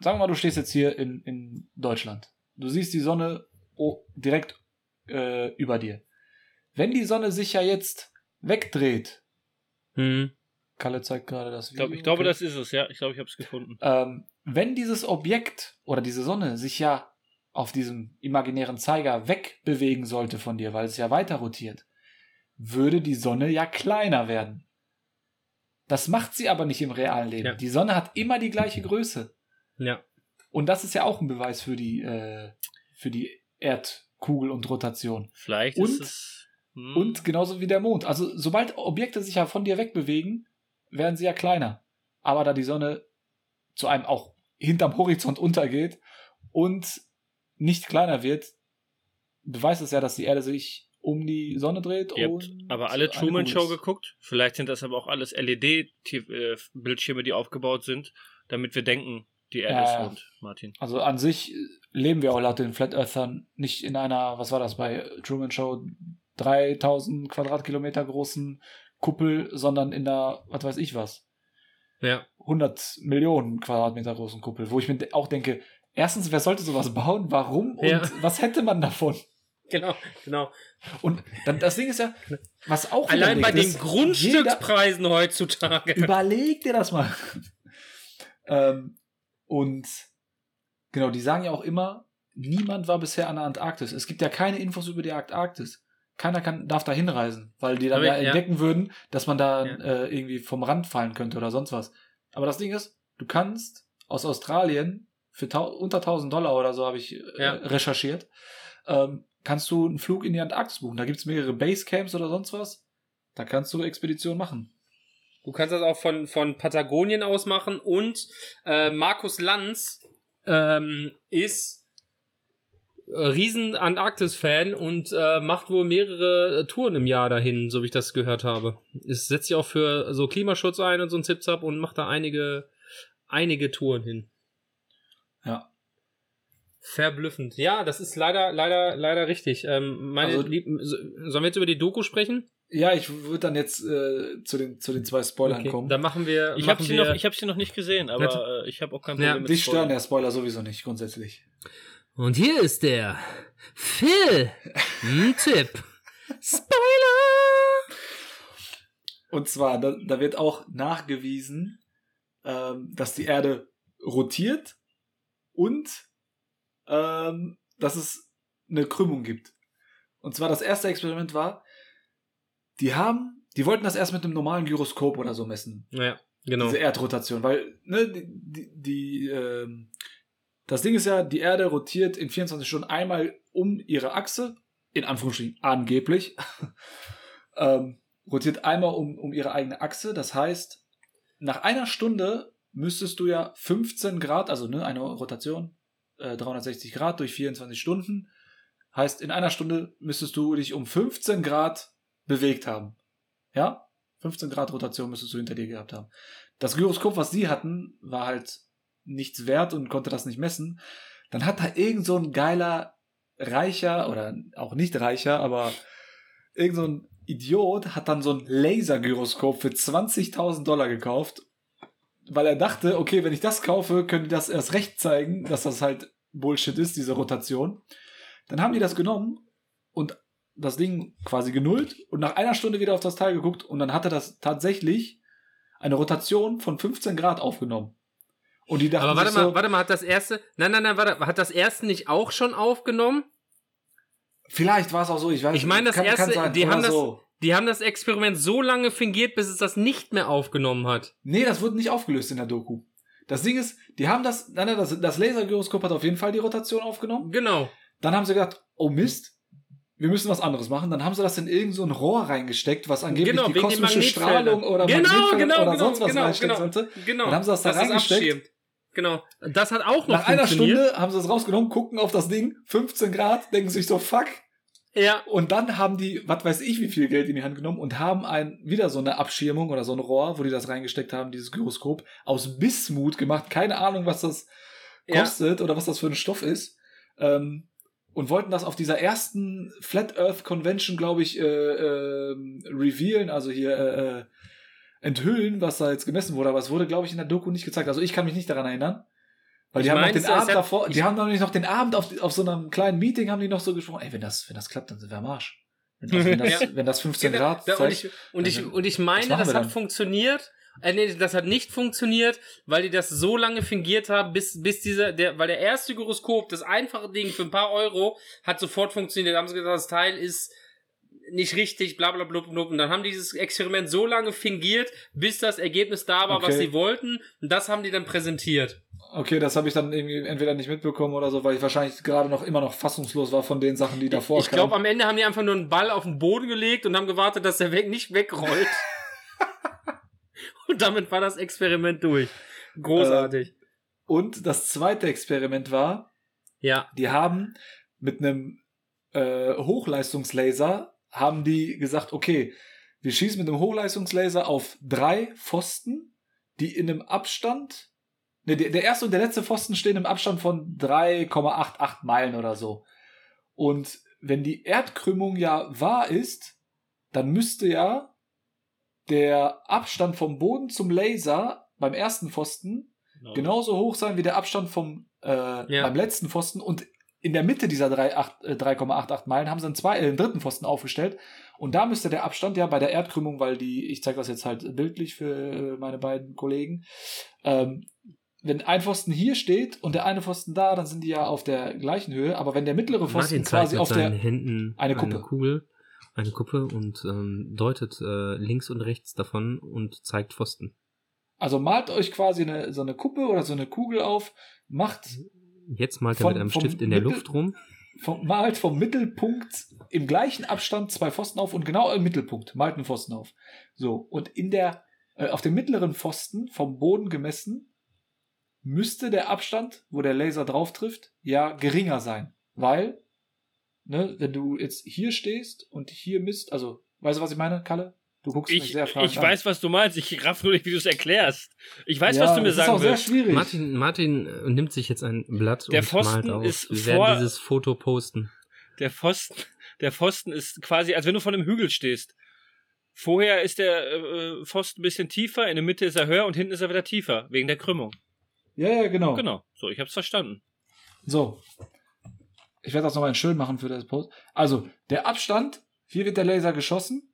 sagen wir mal, du stehst jetzt hier in, in Deutschland, du siehst die Sonne direkt äh, über dir. Wenn die Sonne sich ja jetzt wegdreht, Hm. Kalle zeigt gerade das Ich, glaub, Video. ich glaube, okay. das ist es, ja. Ich glaube, ich habe es gefunden. ähm, wenn dieses Objekt oder diese Sonne sich ja auf diesem imaginären Zeiger wegbewegen sollte von dir, weil es ja weiter rotiert, würde die Sonne ja kleiner werden. Das macht sie aber nicht im realen Leben. Ja. Die Sonne hat immer die gleiche Größe. Ja. Und das ist ja auch ein Beweis für die, äh, für die Erdkugel und Rotation. Vielleicht Und- ist es. Hm, Und genauso wie der Mond. Also sobald Objekte sich ja von dir wegbewegen, werden sie ja kleiner. Aber da die Sonne zu einem auch hinterm Horizont untergeht und nicht kleiner wird, beweist es ja, dass die Erde sich um die Sonne dreht. Ihr habt und aber alle Truman Show geguckt. Vielleicht sind das aber auch alles LED-Bildschirme, die aufgebaut sind, damit wir denken, die Erde Ja, ist rund, Martin. Also an sich leben wir auch laut den Flat Earthern nicht in einer, was war das bei Truman Show, 3000 Quadratkilometer großen Kuppel, sondern in einer, was weiß ich was, Ja. 100 Millionen Quadratmeter großen Kuppel, wo ich mir auch denke, erstens, wer sollte sowas bauen? Warum? Und Ja. was hätte man davon? Genau, genau. Und dann, das Ding ist ja, was auch Allein bei den ist, Grundstückspreisen heutzutage. Jeder, überleg dir das mal. <laughs> ähm, und genau, die sagen ja auch immer, niemand war bisher an der Antarktis. Es gibt ja keine Infos über die Antarktis. Keiner kann, darf da hinreisen, weil die dann ja ja. entdecken würden, dass man da Ja. äh, irgendwie vom Rand fallen könnte oder sonst was. Aber das Ding ist, du kannst aus Australien für unter 1000 Dollar oder so habe ich äh, Ja. recherchiert, ähm, kannst du einen Flug in die Antarktis buchen. Da gibt es mehrere Basecamps oder sonst was. Da kannst du Expeditionen machen. Du kannst das auch von, von Patagonien aus machen und äh, Markus Lanz ähm, ist riesen Antarktis-Fan und äh, macht wohl mehrere äh, Touren im Jahr dahin, so wie ich das gehört habe. Es setzt sich auch für so Klimaschutz ein und so ein Zipzap und macht da einige, einige Touren hin. Ja. Verblüffend. Ja, das ist leider, leider, leider richtig. Ähm, meine Also- Lieben, so- sollen wir jetzt über die Doku sprechen? Ja, ich würde dann jetzt äh, zu, den, zu den zwei Spoilern kommen. dann machen wir. Ich habe sie, wir noch- ich hab sie noch nicht gesehen, aber äh, ich habe auch kein Ja, Problem mit Dich stören ja Spoiler sowieso nicht, grundsätzlich. Und hier ist der Phil. Ein Tipp. Spoiler! Und zwar, da, da wird auch nachgewiesen, ähm, dass die Erde rotiert und ähm, dass es eine Krümmung gibt. Und zwar das erste Experiment war, die haben, die wollten das erst mit einem normalen Gyroskop oder so messen. Ja, genau. Diese Erdrotation, weil ne, die, die, die ähm, das Ding ist ja, die Erde rotiert in 24 Stunden einmal um ihre Achse, in Anführungsstrichen angeblich, <laughs> ähm, rotiert einmal um, um ihre eigene Achse. Das heißt, nach einer Stunde müsstest du ja 15 Grad, also ne, eine Rotation, äh, 360 Grad durch 24 Stunden, heißt, in einer Stunde müsstest du dich um 15 Grad bewegt haben. Ja? 15 Grad Rotation müsstest du hinter dir gehabt haben. Das Gyroskop, was sie hatten, war halt nichts wert und konnte das nicht messen. Dann hat da irgend so ein geiler Reicher oder auch nicht Reicher, aber irgend so ein Idiot hat dann so ein Lasergyroskop für 20.000 Dollar gekauft, weil er dachte, okay, wenn ich das kaufe, können die das erst recht zeigen, dass das halt Bullshit ist, diese Rotation. Dann haben die das genommen und das Ding quasi genullt und nach einer Stunde wieder auf das Teil geguckt und dann hat er das tatsächlich eine Rotation von 15 Grad aufgenommen. Und die dachten Aber warte mal, so, warte mal, hat das erste. Nein, nein, nein, warte, hat das erste nicht auch schon aufgenommen? vielleicht war es auch so, ich weiß Ich meine, das kann, erste, kann sein, die haben das, so. die haben das Experiment so lange fingiert, bis es das nicht mehr aufgenommen hat. Nee, das wurde nicht aufgelöst in der Doku. Das Ding ist, die haben das, nein, nein, das, das Lasergyroskop hat auf jeden Fall die Rotation aufgenommen. Genau. Dann haben sie gedacht, oh Mist, wir müssen was anderes machen. Dann haben sie das in irgend so ein Rohr reingesteckt, was angeblich Genau, die kosmische. Strahlung oder Genau, genau, oder genau, sonst was genau, reinstecken genau. sollte. Genau. Dann haben sie das da es reingesteckt. Genau. Das hat auch noch Nach einer. Stunde haben sie es rausgenommen, gucken auf das Ding, 15 Grad, denken sich so, fuck. Ja. Und dann haben die, was weiß ich, wie viel Geld in die Hand genommen und haben ein, wieder so eine Abschirmung oder so ein Rohr, wo die das reingesteckt haben, dieses Gyroskop, aus Bismut gemacht. Keine Ahnung, was das Ja. kostet oder was das für ein Stoff ist. Ähm, und wollten das auf dieser ersten Flat Earth Convention, glaube ich, äh, ähm, revealen, also hier äh, äh, enthüllen, was da jetzt gemessen wurde. Aber es wurde, glaube ich, in der Doku nicht gezeigt. Also ich kann mich nicht daran erinnern. Weil Ich die haben noch den Abend hat- davor, die haben noch nicht noch den Abend auf, auf so einem kleinen Meeting haben die noch so gesprochen, ey, wenn das, wenn das klappt, dann sind wir am Arsch. Wenn das, wenn <laughs> das, wenn das 15 Grad Ja, und, zeigt, ich, und, ich, und ich meine, das hat dann? funktioniert. Äh, nee, das hat nicht funktioniert, weil die das so lange fingiert haben, bis, bis dieser, der, weil der erste Gyroskop, das einfache Ding für ein paar Euro, hat sofort funktioniert. Da haben sie gesagt, das Teil ist nicht richtig, bla bla bla bla. Und dann haben die dieses Experiment so lange fingiert, bis das Ergebnis da war, was Okay. sie wollten. Und das haben die dann präsentiert. Okay, das habe ich dann irgendwie entweder nicht mitbekommen oder so, weil ich wahrscheinlich gerade noch immer noch fassungslos war von den Sachen, die davor ich glaube, am Ende haben die einfach nur einen Ball auf den Boden gelegt und haben gewartet, dass der weg nicht wegrollt. <laughs> und damit war das Experiment durch. Großartig. Und das zweite Experiment war, ja. die haben mit einem äh, Hochleistungslaser haben die gesagt, okay, wir schießen mit einem Hochleistungslaser auf drei Pfosten, die in einem Abstand, ne, der, erste und der letzte Pfosten stehen im Abstand von 3,88 Meilen oder so. Und wenn die Erdkrümmung ja wahr ist, dann müsste ja der Abstand vom Boden zum Laser beim ersten Pfosten Genau. genauso hoch sein wie der Abstand vom äh, Ja. beim letzten Pfosten und in der Mitte dieser 3,8 äh, 3,88 Meilen haben sie einen, zwei, äh, einen dritten Pfosten aufgestellt und da müsste der Abstand ja bei der Erdkrümmung, weil die, ich zeige das jetzt halt bildlich für äh, meine beiden Kollegen, ähm, wenn ein Pfosten hier steht und der eine Pfosten da, dann sind die ja auf der gleichen Höhe, aber wenn der mittlere Pfosten quasi auf der, Händen eine eine, Kuppe. Kugel, eine Kuppe und ähm, deutet äh, links und rechts davon und zeigt Pfosten. also malt euch quasi eine, so eine Kuppe oder so eine Kugel auf, macht Jetzt malt er Von- mit einem vom Stift in der Mittel- Luft rum. vom, malt vom Mittelpunkt im gleichen Abstand zwei Pfosten auf und genau im Mittelpunkt malt einen Pfosten auf. So, und in der, äh, auf dem mittleren Pfosten vom Boden gemessen müsste der Abstand, wo der Laser drauf trifft, ja geringer sein. Weil, ne, wenn du jetzt hier stehst und hier misst, also, weißt du, was ich meine, Kalle? Du guckst mich Ich, sehr fragend ich an. weiß, was du meinst. Ich raff nur nicht, wie du es erklärst. Ich weiß, ja, was du mir das sagen ist auch sehr willst. schwierig. Martin, Martin äh, nimmt sich jetzt ein Blatt Der und Pfosten malt auf. ist Wir vor- werden dieses Foto posten. Der Pfosten, der Pfosten ist quasi, als wenn du vor einem Hügel stehst. Vorher ist der äh, Pfosten ein bisschen tiefer, in der Mitte ist er höher und hinten ist er wieder tiefer, wegen der Krümmung. ja, ja, genau. Genau, so, ich hab's verstanden. So. Ich werde das nochmal schön machen für das Post. Also, der Abstand, hier wird der Laser geschossen.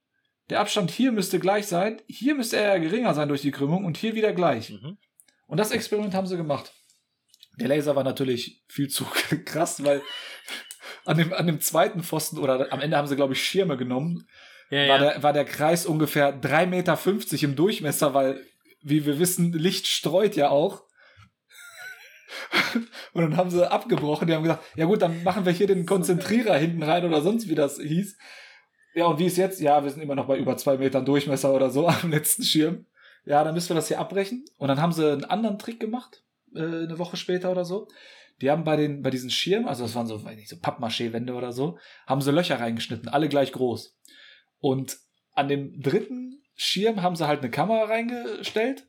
Der Abstand hier müsste gleich sein. Hier müsste er ja geringer sein durch die Krümmung und hier wieder gleich. Mhm. Und das Experiment haben sie gemacht. Der Laser war natürlich viel zu <laughs> krass, weil an dem, an dem zweiten Pfosten oder am Ende haben sie, glaube ich, Schirme genommen. Ja, War, ja. der, war der Kreis ungefähr 3,50 Meter im Durchmesser, weil, wie wir wissen, Licht streut ja auch. Und dann haben sie abgebrochen. Die haben gesagt, ja gut, dann machen wir hier den Konzentrierer hinten rein oder sonst wie das hieß. Ja, und wie ist jetzt? Ja, wir sind immer noch bei über zwei Metern Durchmesser oder so <laughs> am letzten Schirm. Ja, dann müssen wir das hier abbrechen. Und dann haben sie einen anderen Trick gemacht, äh, eine Woche später oder so. Die haben bei den, bei diesen Schirmen, also das waren so, weiß nicht, so Pappmaché-Wände oder so, haben sie Löcher reingeschnitten, alle gleich groß. Und an dem dritten Schirm haben sie halt eine Kamera reingestellt.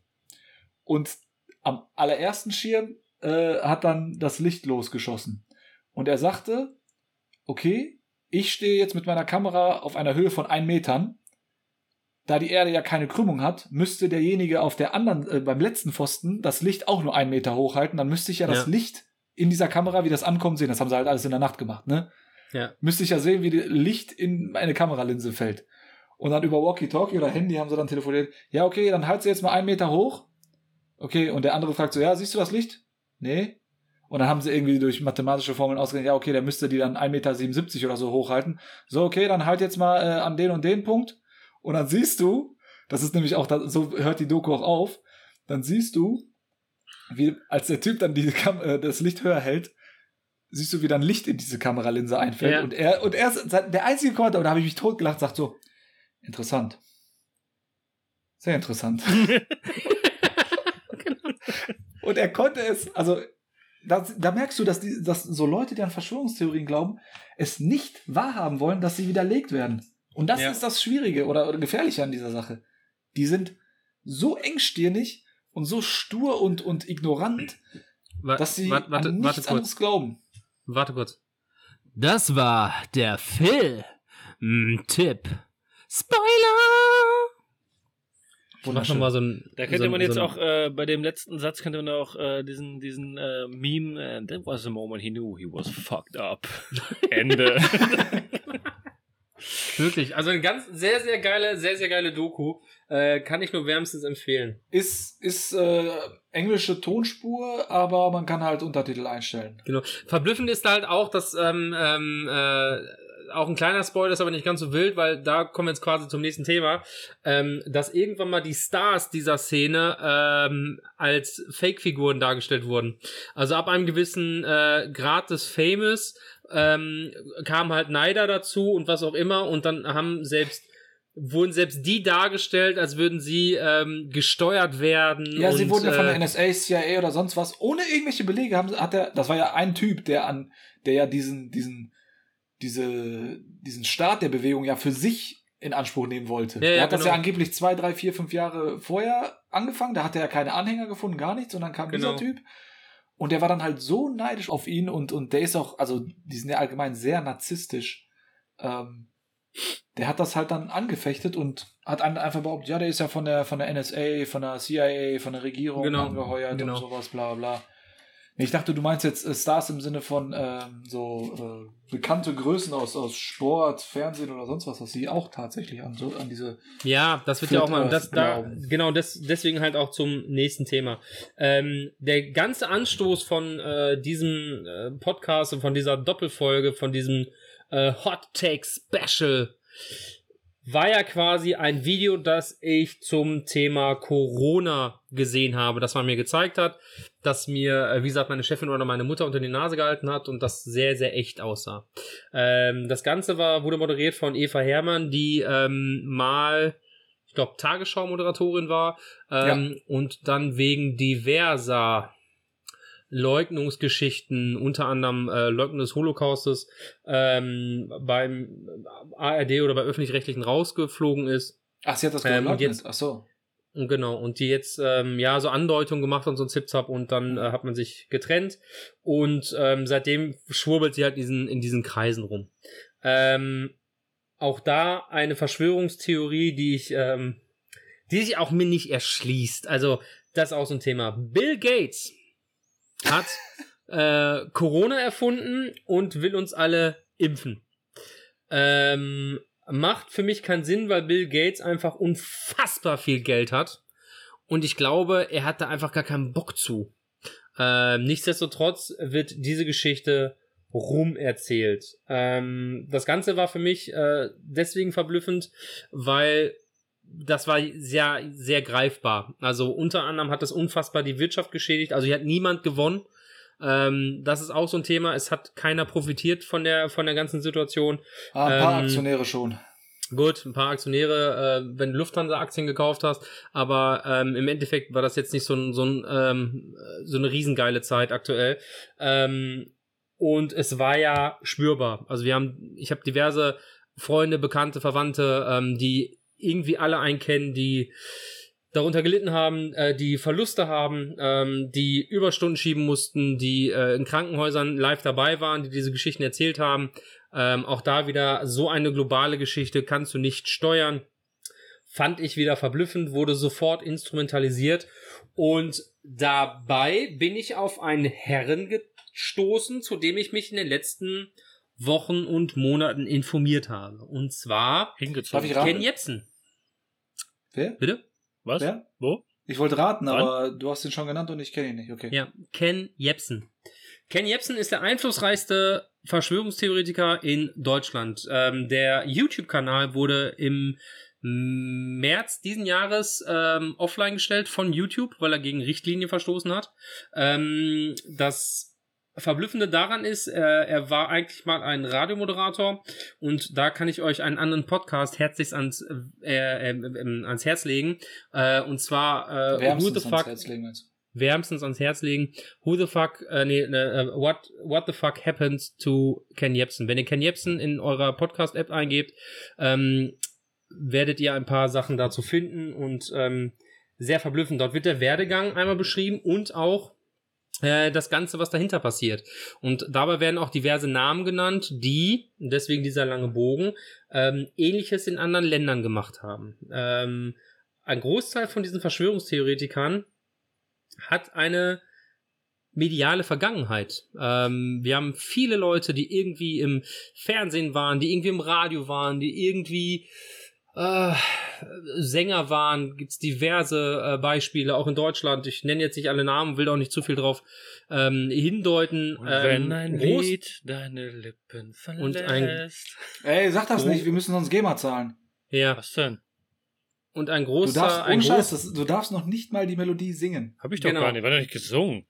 Und am allerersten Schirm äh, hat dann das Licht losgeschossen. Und er sagte, okay, ich stehe jetzt mit meiner Kamera auf einer Höhe von ein Metern. Da die Erde ja keine Krümmung hat, müsste derjenige auf der anderen, äh, beim letzten Pfosten, das Licht auch nur einen Meter hochhalten. Dann müsste ich ja, das Ja. Licht in dieser Kamera, wie das ankommt, sehen. Das haben sie halt alles in der Nacht gemacht, ne? Ja. Müsste ich ja sehen, wie das Licht in meine Kameralinse fällt. Und dann über Walkie-Talkie oder Handy haben sie dann telefoniert. Ja, okay, dann halt sie jetzt mal einen Meter hoch. Okay, und der andere fragt so, ja, siehst du das Licht? Nee. Und dann haben sie irgendwie durch mathematische Formeln ausgerechnet, ja, okay, der müsste die dann 1,77 Meter oder so hochhalten. So, okay, dann halt jetzt mal äh, an den und den Punkt. Und dann siehst du, das ist nämlich auch, so hört die Doku auch auf, dann siehst du, wie, als der Typ dann die Kam äh, das Licht höher hält, siehst du, wie dann Licht in diese Kameralinse einfällt. Ja. Und er, und er ist der einzige Kommentar, und da habe ich mich totgelacht, sagt so, interessant. Sehr interessant. <laughs> <laughs> Und er konnte es, also da, da merkst du, dass, die, dass so Leute, die an Verschwörungstheorien glauben, es nicht wahrhaben wollen, dass sie widerlegt werden. Und das Ja. ist das Schwierige oder, oder Gefährliche an dieser Sache. Die sind so engstirnig und so stur und, und ignorant, Wa- dass sie warte, warte, an warte nichts kurz. anderes glauben. Warte kurz. Das war der Phil. Mm, Tipp. Spoiler! Wunderschön. nochmal so ein. Da könnte so, man jetzt so ein, auch äh, bei dem letzten Satz könnte man auch äh, diesen diesen äh, Meme äh, that was the moment he knew he was fucked up. <laughs> Ende. <laughs> Wirklich, also eine ganz sehr, sehr geile, sehr, sehr geile Doku. Äh, kann ich nur wärmstens empfehlen. Ist, ist äh, englische Tonspur, aber man kann halt Untertitel einstellen. Genau. Verblüffend ist halt auch, dass ähm, ähm, äh, auch ein kleiner Spoiler ist aber nicht ganz so wild, weil da kommen wir jetzt quasi zum nächsten Thema, ähm, dass irgendwann mal die Stars dieser Szene ähm, als Fake-Figuren dargestellt wurden. Also ab einem gewissen äh, Grad des Famous ähm, kam halt Neider dazu und was auch immer und dann haben selbst wurden selbst die dargestellt, als würden sie ähm, gesteuert werden. Ja, sie und, wurden ja von äh, der NSA, CIA oder sonst was, ohne irgendwelche Belege haben, hat er, das war ja ein Typ, der an, der ja diesen, diesen, diese, diesen Start der Bewegung ja für sich in Anspruch nehmen wollte. Ja, ja, hat das genau. ja angeblich zwei, drei, vier, fünf Jahre vorher angefangen, da hat er ja keine Anhänger gefunden, gar nichts, und dann kam Genau. dieser Typ. Und der war dann halt so neidisch auf ihn und, und der ist auch, also die sind ja allgemein sehr narzisstisch. Ähm, der hat das halt dann angefechtet und hat einfach behauptet, ja, der ist ja von der, von der NSA, von der CIA, von der Regierung Genau, angeheuert genau. und sowas, bla bla. Ich dachte, du meinst jetzt äh, Stars im Sinne von ähm, so äh, bekannte Größen aus, aus Sport, Fernsehen oder sonst was, dass sie auch tatsächlich an, so, an diese. Ja, das wird ja auch mal, das, da, genau, das, deswegen halt auch zum nächsten Thema. Ähm, der ganze Anstoß von äh, diesem äh, Podcast und von dieser Doppelfolge, von diesem äh, Hot Take Special, war ja quasi ein Video, das ich zum Thema Corona gesehen habe, das man mir gezeigt hat, das mir, äh, wie gesagt, meine Chefin oder meine Mutter unter die Nase gehalten hat und das sehr, sehr echt aussah. Ähm, das Ganze war, wurde moderiert von Eva Hermann, die ähm, mal, ich glaube, Tagesschau-Moderatorin war ähm, und dann wegen diverser Leugnungsgeschichten, unter anderem äh, Leugnung des Holocaustes, ähm, beim ARD oder bei öffentlich-rechtlichen rausgeflogen ist. Ach, sie hat das Ähm, und geleugnet. jetzt- Ach so. Genau, und die jetzt ähm, ja so Andeutungen gemacht und so ein Zip-Zap und dann äh, hat man sich getrennt und ähm, seitdem schwurbelt sie halt diesen, in diesen Kreisen rum. Ähm, auch da eine Verschwörungstheorie, die ich, ähm, die sich auch mir nicht erschließt. Also, das ist auch so ein Thema. Bill Gates hat äh, Corona erfunden und will uns alle impfen. Ähm, macht für mich keinen Sinn, weil Bill Gates einfach unfassbar viel Geld hat. Und ich glaube, er hat da einfach gar keinen Bock zu. Ähm, nichtsdestotrotz wird diese Geschichte rumerzählt. Ähm, das Ganze war für mich äh, deswegen verblüffend, weil das war sehr, sehr greifbar. Also unter anderem hat das unfassbar die Wirtschaft geschädigt. Also hier hat niemand gewonnen. Ähm, das ist auch so ein Thema. Es hat keiner profitiert von der, von der ganzen Situation. Ah, ein paar Ähm, Aktionäre schon. Gut, ein paar Aktionäre, äh, wenn du Lufthansa-Aktien gekauft hast, aber ähm, im Endeffekt war das jetzt nicht so, ein, so, ein, ähm, äh, so eine riesengeile Zeit aktuell. Ähm, und es war ja spürbar. Also wir haben, ich habe diverse Freunde, Bekannte, Verwandte, ähm, die irgendwie alle einen kennen, die darunter gelitten haben, äh, die Verluste haben, ähm, die Überstunden schieben mussten, die äh, in Krankenhäusern live dabei waren, die diese Geschichten erzählt haben. Ähm, auch da wieder so eine globale Geschichte kannst du nicht steuern. Fand ich wieder verblüffend, wurde sofort instrumentalisiert. Und dabei bin ich auf einen Herren gestoßen, zu dem ich mich in den letzten Wochen und Monaten informiert habe. Und zwar? Ken Jebsen. Wer? Bitte? Was? Wer? Wo? Ich wollte raten, Wann? aber du hast ihn schon genannt und ich kenne ihn nicht. Okay. Ja, Ken Jebsen. Ken Jebsen ist der einflussreichste Verschwörungstheoretiker in Deutschland. Ähm, der YouTube-Kanal wurde im März diesen Jahres ähm, offline gestellt von YouTube, weil er gegen Richtlinien verstoßen hat. Ähm, das Verblüffende daran ist, äh, er war eigentlich mal ein Radiomoderator und da kann ich euch einen anderen Podcast herzlichst ans, äh, äh, ans Herz legen. Äh, und zwar äh, Who Wärmstens the ans Fuck wärmstens ans Herz legen. Who the fuck, äh, nee, äh, what, what the fuck happened to Ken Jebsen? Wenn ihr Ken Jebsen in eurer Podcast-App eingebt, ähm, werdet ihr ein paar Sachen dazu finden und ähm, sehr verblüffend. Dort wird der Werdegang einmal beschrieben und auch das Ganze, was dahinter passiert. Und dabei werden auch diverse Namen genannt, die, deswegen dieser lange Bogen, ähm, ähnliches in anderen Ländern gemacht haben. Ähm, ein Großteil von diesen Verschwörungstheoretikern hat eine mediale Vergangenheit. Ähm, wir haben viele Leute, die irgendwie im Fernsehen waren, die irgendwie im Radio waren, die irgendwie äh, Sänger waren. Gibt's diverse äh, Beispiele, auch in Deutschland. Ich nenne jetzt nicht alle Namen, will auch nicht zu viel drauf ähm, hindeuten. Und ähm, wenn ein Groß- Lied deine Lippen verlässt. Und ein- Ey, sag das Oh. nicht, wir müssen sonst GEMA zahlen. ja, Was denn? und ein Du großer, darfst, ein Scheiß, das, du darfst noch nicht mal die Melodie singen. Hab ich doch Genau. gar nicht. War doch nicht gesungen.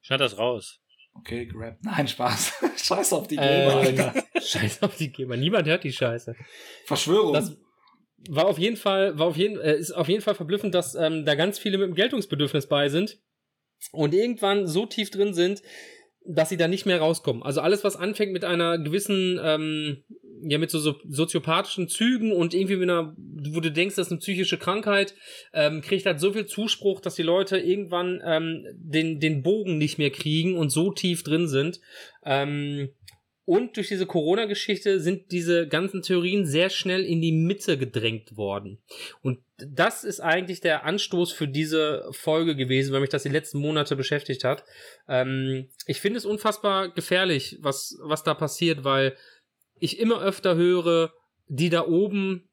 Schneid das raus. Okay, gerappt. Nein, Spaß. <laughs> Scheiß auf die Äh, GEMA, Alter. <laughs> Scheiß auf die GEMA. Niemand hört die Scheiße. Verschwörung. Das war auf jeden Fall, war auf jeden, äh, ist auf jeden Fall verblüffend, dass ähm, da ganz viele mit dem Geltungsbedürfnis bei sind und irgendwann so tief drin sind, dass sie da nicht mehr rauskommen. Also alles, was anfängt mit einer gewissen, ähm, ja, mit so, so soziopathischen Zügen und irgendwie mit einer, wo du denkst, das ist eine psychische Krankheit, ähm, kriegt halt so viel Zuspruch, dass die Leute irgendwann ähm, den, den Bogen nicht mehr kriegen und so tief drin sind. Ähm, und durch diese Corona-Geschichte sind diese ganzen Theorien sehr schnell in die Mitte gedrängt worden. Und das ist eigentlich der Anstoß für diese Folge gewesen, weil mich das die letzten Monate beschäftigt hat. Ähm, ich finde es unfassbar gefährlich, was, was da passiert, weil ich immer öfter höre, die da oben,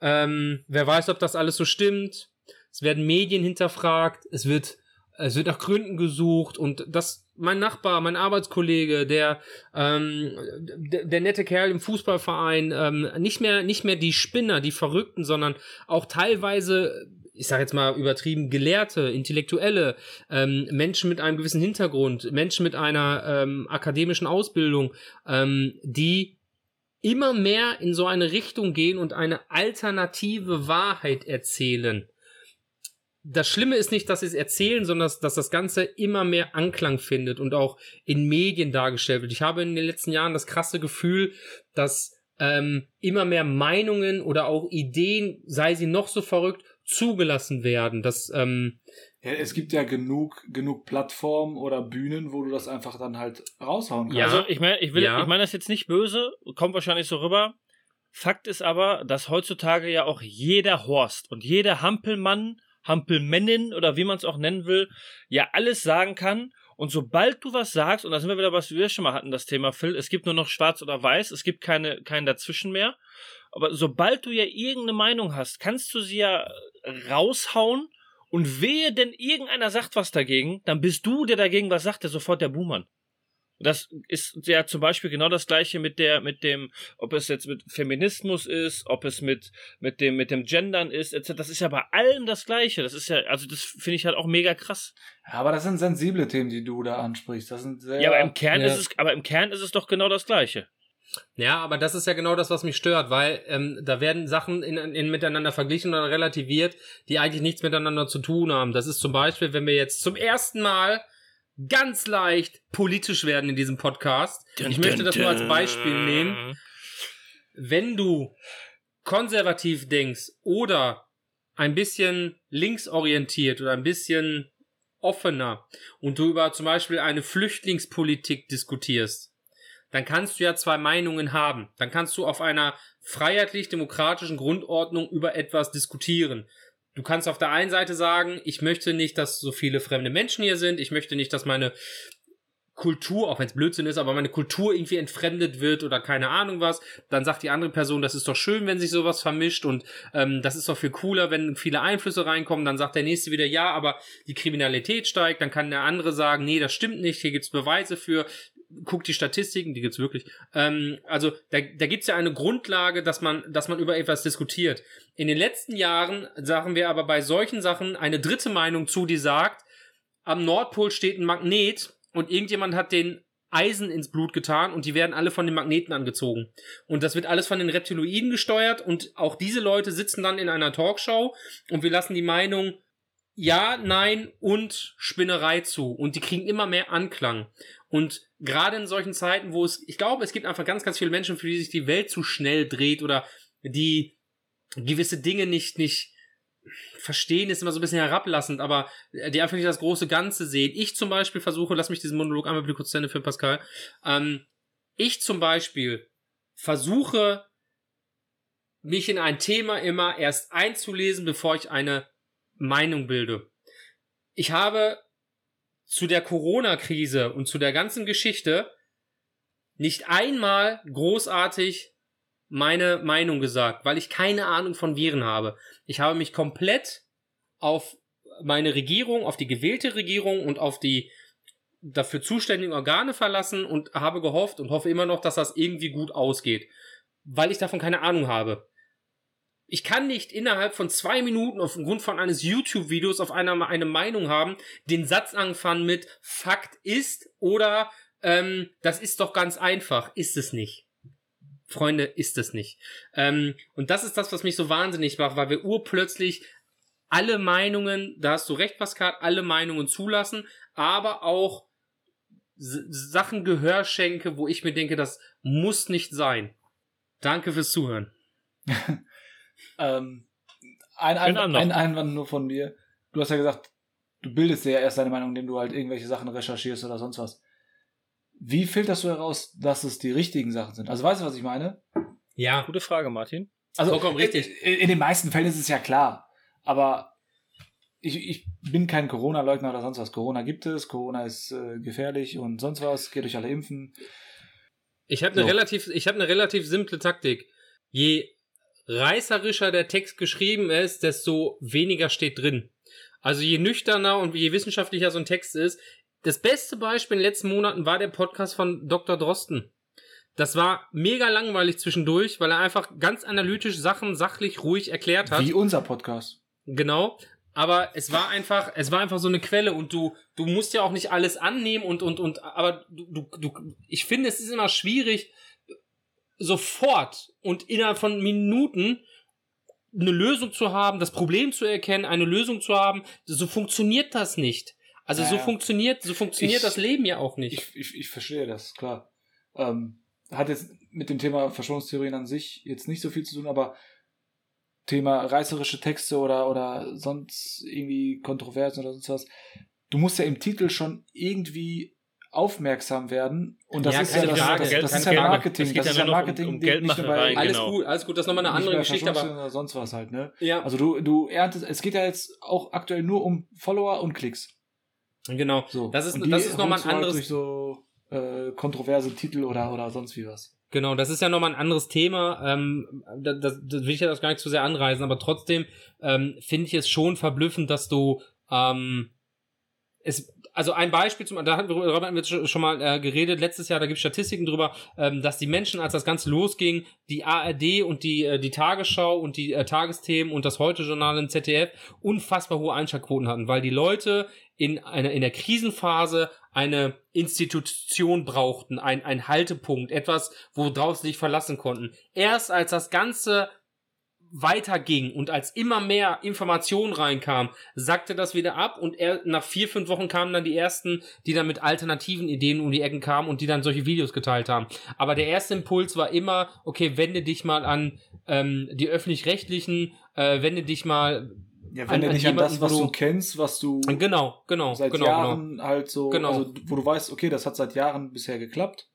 ähm, wer weiß, ob das alles so stimmt. Es werden Medien hinterfragt, es wird, es wird nach Gründen gesucht und das, mein Nachbar, mein Arbeitskollege, der, ähm, der, der nette Kerl im Fußballverein, ähm, nicht mehr, nicht mehr die Spinner, die Verrückten, sondern auch teilweise, ich sage jetzt mal übertrieben, Gelehrte, Intellektuelle, ähm, Menschen mit einem gewissen Hintergrund, Menschen mit einer ähm, akademischen Ausbildung, ähm, die immer mehr in so eine Richtung gehen und eine alternative Wahrheit erzählen. Das Schlimme ist nicht, dass sie es erzählen, sondern dass, dass das Ganze immer mehr Anklang findet und auch in Medien dargestellt wird. Ich habe in den letzten Jahren das krasse Gefühl, dass ähm, immer mehr Meinungen oder auch Ideen, sei sie noch so verrückt, zugelassen werden. Das, ähm, ja, es gibt ja genug, genug Plattformen oder Bühnen, wo du das einfach dann halt raushauen kannst. Ja. Also ich meine, ich will, Ja. ich meine das jetzt nicht böse, kommt wahrscheinlich so rüber. Fakt ist aber, dass heutzutage ja auch jeder Horst und jeder Hampelmann, Hampelmännin oder wie man es auch nennen will, ja alles sagen kann. Und sobald du was sagst, und da sind wir wieder, was wir schon mal hatten, das Thema Phil, es gibt nur noch schwarz oder weiß, es gibt keine, keinen dazwischen mehr. Aber sobald du ja irgendeine Meinung hast, kannst du sie ja raushauen und wehe denn irgendeiner sagt was dagegen, dann bist du, der dagegen was sagt, der sofort der Buhmann. Das ist ja zum Beispiel genau das gleiche mit der, mit dem, ob es jetzt mit Feminismus ist, ob es mit, mit dem, mit dem Gendern ist, etc. Das ist ja bei allem das gleiche. Das ist ja, also das finde ich halt auch mega krass. Ja, aber das sind sensible Themen, die du da ansprichst. Das sind sehr. Ja, aber im Kern Ja. ist es, aber im Kern ist es doch genau das gleiche. Ja, aber das ist ja genau das, was mich stört, weil ähm, da werden Sachen in, in miteinander verglichen oder relativiert, die eigentlich nichts miteinander zu tun haben. Das ist zum Beispiel, wenn wir jetzt zum ersten Mal ganz leicht politisch werden in diesem Podcast. ich möchte das nur als Beispiel nehmen. Wenn du konservativ denkst oder ein bisschen linksorientiert oder ein bisschen offener und du über zum Beispiel eine Flüchtlingspolitik diskutierst, dann kannst du ja zwei Meinungen haben. Dann kannst du auf einer freiheitlich-demokratischen Grundordnung über etwas diskutieren. Du kannst auf der einen Seite sagen, ich möchte nicht, dass so viele fremde Menschen hier sind, ich möchte nicht, dass meine Kultur, auch wenn es Blödsinn ist, aber meine Kultur irgendwie entfremdet wird oder keine Ahnung was, dann sagt die andere Person, das ist doch schön, wenn sich sowas vermischt und ähm, das ist doch viel cooler, wenn viele Einflüsse reinkommen, dann sagt der nächste wieder, ja, aber die Kriminalität steigt, dann kann der andere sagen, nee, das stimmt nicht, hier gibt's Beweise für, guckt die Statistiken, die gibt's wirklich. Ähm, also da, da gibt's ja eine Grundlage, dass man, dass man über etwas diskutiert. In den letzten Jahren sagen wir aber bei solchen Sachen eine dritte Meinung zu, die sagt, am Nordpol steht ein Magnet und irgendjemand hat den Eisen ins Blut getan und die werden alle von den Magneten angezogen. Und das wird alles von den Reptiloiden gesteuert und auch diese Leute sitzen dann in einer Talkshow und wir lassen die Meinung ja, nein und Spinnerei zu und die kriegen immer mehr Anklang. Und gerade in solchen Zeiten, wo es, ich glaube, es gibt einfach ganz, ganz viele Menschen, für die sich die Welt zu schnell dreht oder die gewisse Dinge nicht, nicht verstehen, ist immer so ein bisschen herablassend, aber die einfach nicht das große Ganze sehen. Ich zum Beispiel versuche, lass mich diesen Monolog einmal bitte kurz zu für Pascal. Ähm, ich zum Beispiel versuche, mich in ein Thema immer erst einzulesen, bevor ich eine Meinung bilde. Ich habe zu der Corona-Krise und zu der ganzen Geschichte nicht einmal großartig meine Meinung gesagt, weil ich keine Ahnung von Viren habe. Ich habe mich komplett auf meine Regierung, auf die gewählte Regierung und auf die dafür zuständigen Organe verlassen und habe gehofft und hoffe immer noch, dass das irgendwie gut ausgeht, weil ich davon keine Ahnung habe. Ich kann nicht innerhalb von zwei Minuten aufgrund von eines YouTube-Videos auf einer eine Meinung haben, den Satz anfangen mit Fakt ist oder ähm, das ist doch ganz einfach. Ist es nicht. Freunde, ist es nicht. Ähm, und das ist das, was mich so wahnsinnig macht, weil wir urplötzlich alle Meinungen, da hast du recht, Pascal, alle Meinungen zulassen, aber auch Sachen Gehör schenke, wo ich mir denke, das muss nicht sein. Danke fürs Zuhören. <laughs> ähm, ein, ein, ein Einwand nur von dir. Du hast ja gesagt, du bildest dir ja erst deine Meinung, indem du halt irgendwelche Sachen recherchierst oder sonst was. Wie filterst du heraus, dass es die richtigen Sachen sind? Also weißt du, was ich meine? Ja. Gute Frage, Martin. Also Vollkommen richtig. In, in, den meisten Fällen ist es ja klar. Aber ich, ich bin kein Corona-Leugner oder sonst was. Corona gibt es, Corona ist äh, gefährlich und sonst was. Geht euch alle impfen. Ich habe eine so. relativ, ich habe eine relativ simple Taktik. Je reißerischer der Text geschrieben ist, desto weniger steht drin. Also je nüchterner und je wissenschaftlicher so ein Text ist. Das beste Beispiel in den letzten Monaten war der Podcast von Dr. Drosten. Das war mega langweilig zwischendurch, weil er einfach ganz analytisch Sachen sachlich ruhig erklärt hat. Wie unser Podcast. Genau aber es war einfach, es war einfach so eine Quelle und du, du musst ja auch nicht alles annehmen und, und, und, aber du, du, du ich finde, es ist immer schwierig, sofort und innerhalb von Minuten eine Lösung zu haben, das Problem zu erkennen, eine Lösung zu haben. So funktioniert das nicht. Also ja, so funktioniert, so funktioniert ich, das Leben ja auch nicht. Ich, ich, ich verstehe das, klar. Ähm, hat jetzt mit dem Thema Verschwörungstheorien an sich jetzt nicht so viel zu tun, aber Thema reißerische Texte oder, oder sonst irgendwie Kontroversen oder sonst was. Du musst ja im Titel schon irgendwie aufmerksam werden und das ja, ist ja das, Frage, das, das, das ist ja Marketing, das, ist ja Marketing, um, um Geldmacherei, alles genau. gut, alles gut, das ist nochmal eine andere Geschichte, aber sonst was halt, ne? Ja. Also du du erntest, es geht ja jetzt auch aktuell nur um Follower und Klicks. Genau. So. Das ist das ist nochmal ein anderes durch so äh, kontroverse Titel oder oder sonst wie was. Genau, das ist ja nochmal ein anderes Thema. Ähm, das, das, das will ich ja das gar nicht zu sehr anreisen, aber trotzdem ähm, finde ich es schon verblüffend, dass du ähm, es also ein Beispiel zum, da hatten wir, hatten wir schon mal äh, geredet, letztes Jahr, da gibt es Statistiken drüber, ähm, dass die Menschen, als das Ganze losging, die ARD und die, äh, die Tagesschau und die äh, Tagesthemen und das Heute-Journal im ZDF unfassbar hohe Einschaltquoten hatten, weil die Leute in, einer in der Krisenphase eine Institution brauchten, ein, ein Haltepunkt, etwas, worauf sie sich verlassen konnten. Erst als das Ganze weiterging und als immer mehr Informationen reinkam, sackte das wieder ab und er, nach vier, fünf Wochen kamen dann die ersten, die dann mit alternativen Ideen um die Ecken kamen und die dann solche Videos geteilt haben. Aber der erste Impuls war immer, okay, wende dich mal an ähm, die öffentlich-rechtlichen, äh, wende dich mal ja, wende an, dich an, das, was du, du, kennst, was du genau, genau, seit genau, Jahren genau. halt so, genau. also wo du weißt, okay, das hat seit Jahren bisher geklappt,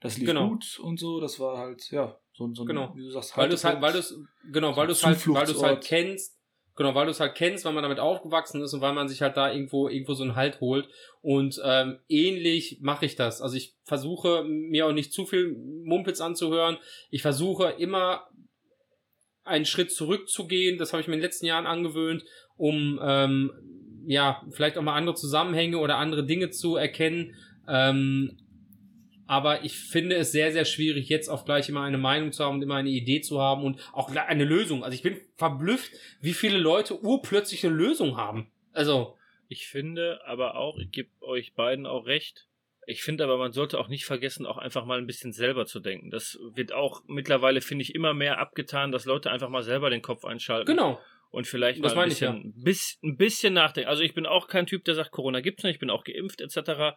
das lief genau. gut und so, das war halt, ja, so, so genau. wie du sagst, weil du es halt, weil du es, genau, weil du es halt, weil du es halt kennst, genau, weil du es halt kennst, weil man damit aufgewachsen ist und weil man sich halt da irgendwo, irgendwo so einen Halt holt. Und ähm, ähnlich mache ich das. Also ich versuche mir auch nicht zu viel Mumpitz anzuhören. Ich versuche immer einen Schritt zurückzugehen. Das habe ich mir in den letzten Jahren angewöhnt, um ähm, ja vielleicht auch mal andere Zusammenhänge oder andere Dinge zu erkennen. Ähm, aber ich finde es sehr, sehr schwierig, jetzt auf gleich immer eine Meinung zu haben und immer eine Idee zu haben und auch eine Lösung. Also ich bin verblüfft, wie viele Leute urplötzlich eine Lösung haben. Also. Ich finde aber auch, ich gebe euch beiden auch recht. Ich finde aber, man sollte auch nicht vergessen, auch einfach mal ein bisschen selber zu denken. Das wird auch mittlerweile, finde ich, immer mehr abgetan, dass Leute einfach mal selber den Kopf einschalten. Genau und vielleicht das mal ein bisschen, ja. bis, ein bisschen nachdenken. Also ich bin auch kein Typ, der sagt, Corona gibt's nicht, ich bin auch geimpft etc.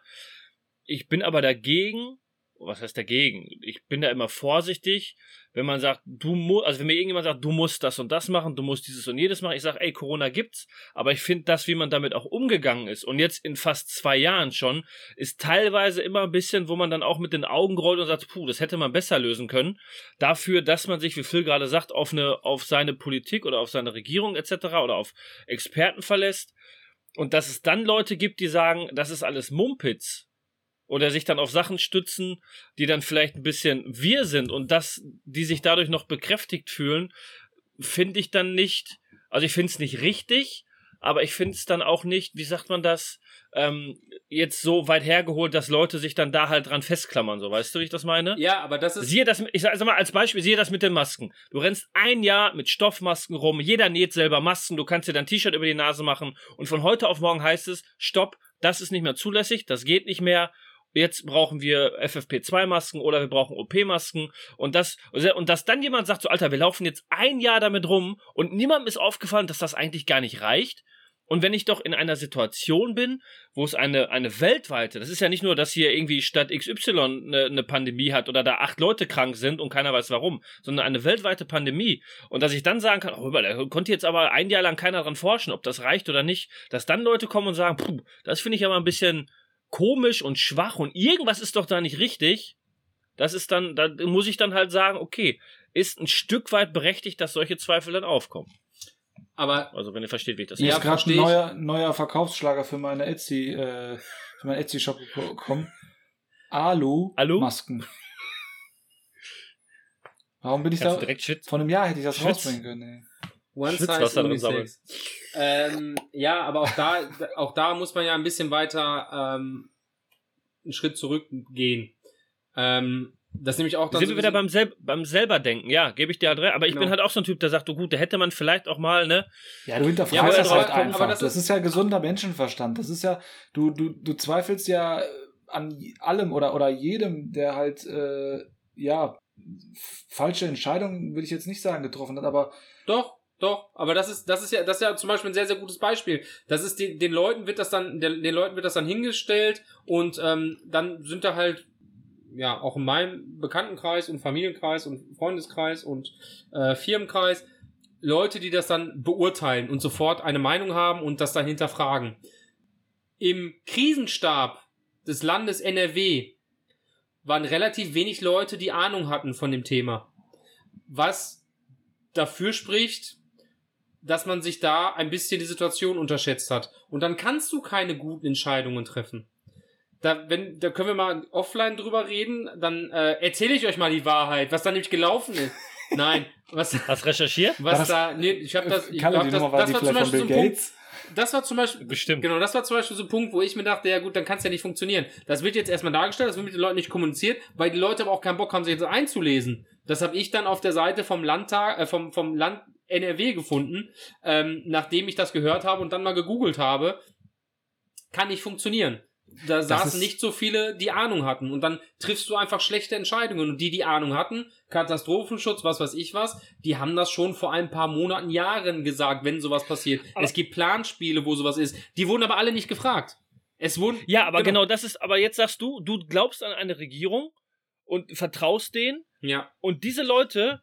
Ich bin aber dagegen, was heißt dagegen? Ich bin da immer vorsichtig, wenn man sagt, du musst, also wenn mir irgendjemand sagt, du musst das und das machen, du musst dieses und jedes machen, ich sage, ey, Corona gibt's, aber ich finde das, wie man damit auch umgegangen ist und jetzt in fast zwei Jahren schon, ist teilweise immer ein bisschen, wo man dann auch mit den Augen rollt und sagt, puh, das hätte man besser lösen können. Dafür, dass man sich, wie Phil gerade sagt, auf eine, auf seine Politik oder auf seine Regierung etc. oder auf Experten verlässt und dass es dann Leute gibt, die sagen, das ist alles Mumpitz oder sich dann auf Sachen stützen, die dann vielleicht ein bisschen wir sind und dass die sich dadurch noch bekräftigt fühlen, finde ich dann nicht, also ich finde es nicht richtig, aber ich finde es dann auch nicht, wie sagt man das, ähm, jetzt so weit hergeholt, dass Leute sich dann da halt dran festklammern, so weißt du, wie ich das meine? Ja, aber das ist. Siehe das, ich sag mal als Beispiel, siehe das mit den Masken. Du rennst ein Jahr mit Stoffmasken rum, jeder näht selber Masken, du kannst dir dein T-Shirt über die Nase machen und von heute auf morgen heißt es, stopp, das ist nicht mehr zulässig, das geht nicht mehr, jetzt brauchen wir FFP2-Masken oder wir brauchen OP-Masken und das und dass dann jemand sagt so Alter, wir laufen jetzt ein Jahr damit rum und niemandem ist aufgefallen, dass das eigentlich gar nicht reicht. Und wenn ich doch in einer Situation bin, wo es eine, eine weltweite, das ist ja nicht nur, dass hier irgendwie Stadt XY eine, eine Pandemie hat oder da acht Leute krank sind und keiner weiß warum, sondern eine weltweite Pandemie. Und dass ich dann sagen kann, oh, da konnte jetzt aber ein Jahr lang keiner dran forschen, ob das reicht oder nicht, dass dann Leute kommen und sagen, puh, das finde ich aber ein bisschen komisch und schwach und irgendwas ist doch da nicht richtig. Das ist dann, da muss ich dann halt sagen, okay, ist ein Stück weit berechtigt, dass solche Zweifel dann aufkommen. Aber Also wenn ihr versteht, wie ich das Ja, ist gerade ein neuer, neuer Verkaufsschlager für meine Etsy, äh, für meinen Etsy-Shop gekommen. Alu? Alu-Masken. Warum bin ich Kannst da? direkt shit. Vor einem Jahr hätte ich das Schütz. rausbringen können. Ey. One Size Unisex. Ähm, ja, aber auch da, auch da muss man ja ein bisschen weiter ähm, einen Schritt zurückgehen. Ähm, das ist nämlich auch dann Sind so wir wieder beim, Sel beim selber denken, ja, gebe ich dir halt recht. Aber ich Genau. bin halt auch so ein Typ, der sagt, du gut, da hätte man vielleicht auch mal, ne? Ja, du hinterfragst Ja, das halt aber einfach. das das, ist- ist, ja gesunder Menschenverstand. Das ist ja, du, du, du zweifelst ja an allem oder, oder jedem, der halt, äh, ja, falsche Entscheidungen, würde ich jetzt nicht sagen, getroffen hat, aber Doch, doch, aber das ist, das ist ja, das ist ja zum Beispiel ein sehr, sehr gutes Beispiel. Das ist den, den Leuten wird das dann, den, den Leuten wird das dann hingestellt und ähm, dann sind da halt, ja, auch in meinem Bekanntenkreis und Familienkreis und Freundeskreis und äh, Firmenkreis Leute, die das dann beurteilen und sofort eine Meinung haben und das dann hinterfragen. Im Krisenstab des Landes NRW waren relativ wenig Leute, die Ahnung hatten von dem Thema. Was dafür spricht, dass man sich da ein bisschen die Situation unterschätzt hat. Und dann kannst du keine guten Entscheidungen treffen. Da, wenn, da können wir mal offline drüber reden, dann äh, erzähle ich euch mal die Wahrheit, was da nämlich gelaufen ist. <laughs> Nein, was, Hast recherchiert? Was das- da, nee, ich habe das, ich hab das, Nummer das war zum Beispiel so ein Punkt, das war zum Beispiel, Bestimmt. Genau, das war zum Beispiel so ein Punkt, wo ich mir dachte, ja gut, dann kann es ja nicht funktionieren. Das wird jetzt erstmal dargestellt, das wird mit den Leuten nicht kommuniziert, weil die Leute aber auch keinen Bock haben, sich jetzt einzulesen. Das habe ich dann auf der Seite vom Landtag, äh, vom, vom Land NRW gefunden, ähm, nachdem ich das gehört habe und dann mal gegoogelt habe. Kann nicht funktionieren. Da saßen ist- nicht so viele, die Ahnung hatten. Und dann triffst du einfach schlechte Entscheidungen. Und die, die Ahnung hatten, Katastrophenschutz, was weiß ich was, die haben das schon vor ein paar Monaten, Jahren gesagt, wenn sowas passiert. Aber- es gibt Planspiele, wo sowas ist. Die wurden aber alle nicht gefragt. Es wurden. Ja, aber Genau. genau. das ist, aber jetzt sagst du, du glaubst an eine Regierung und vertraust denen Ja. und diese Leute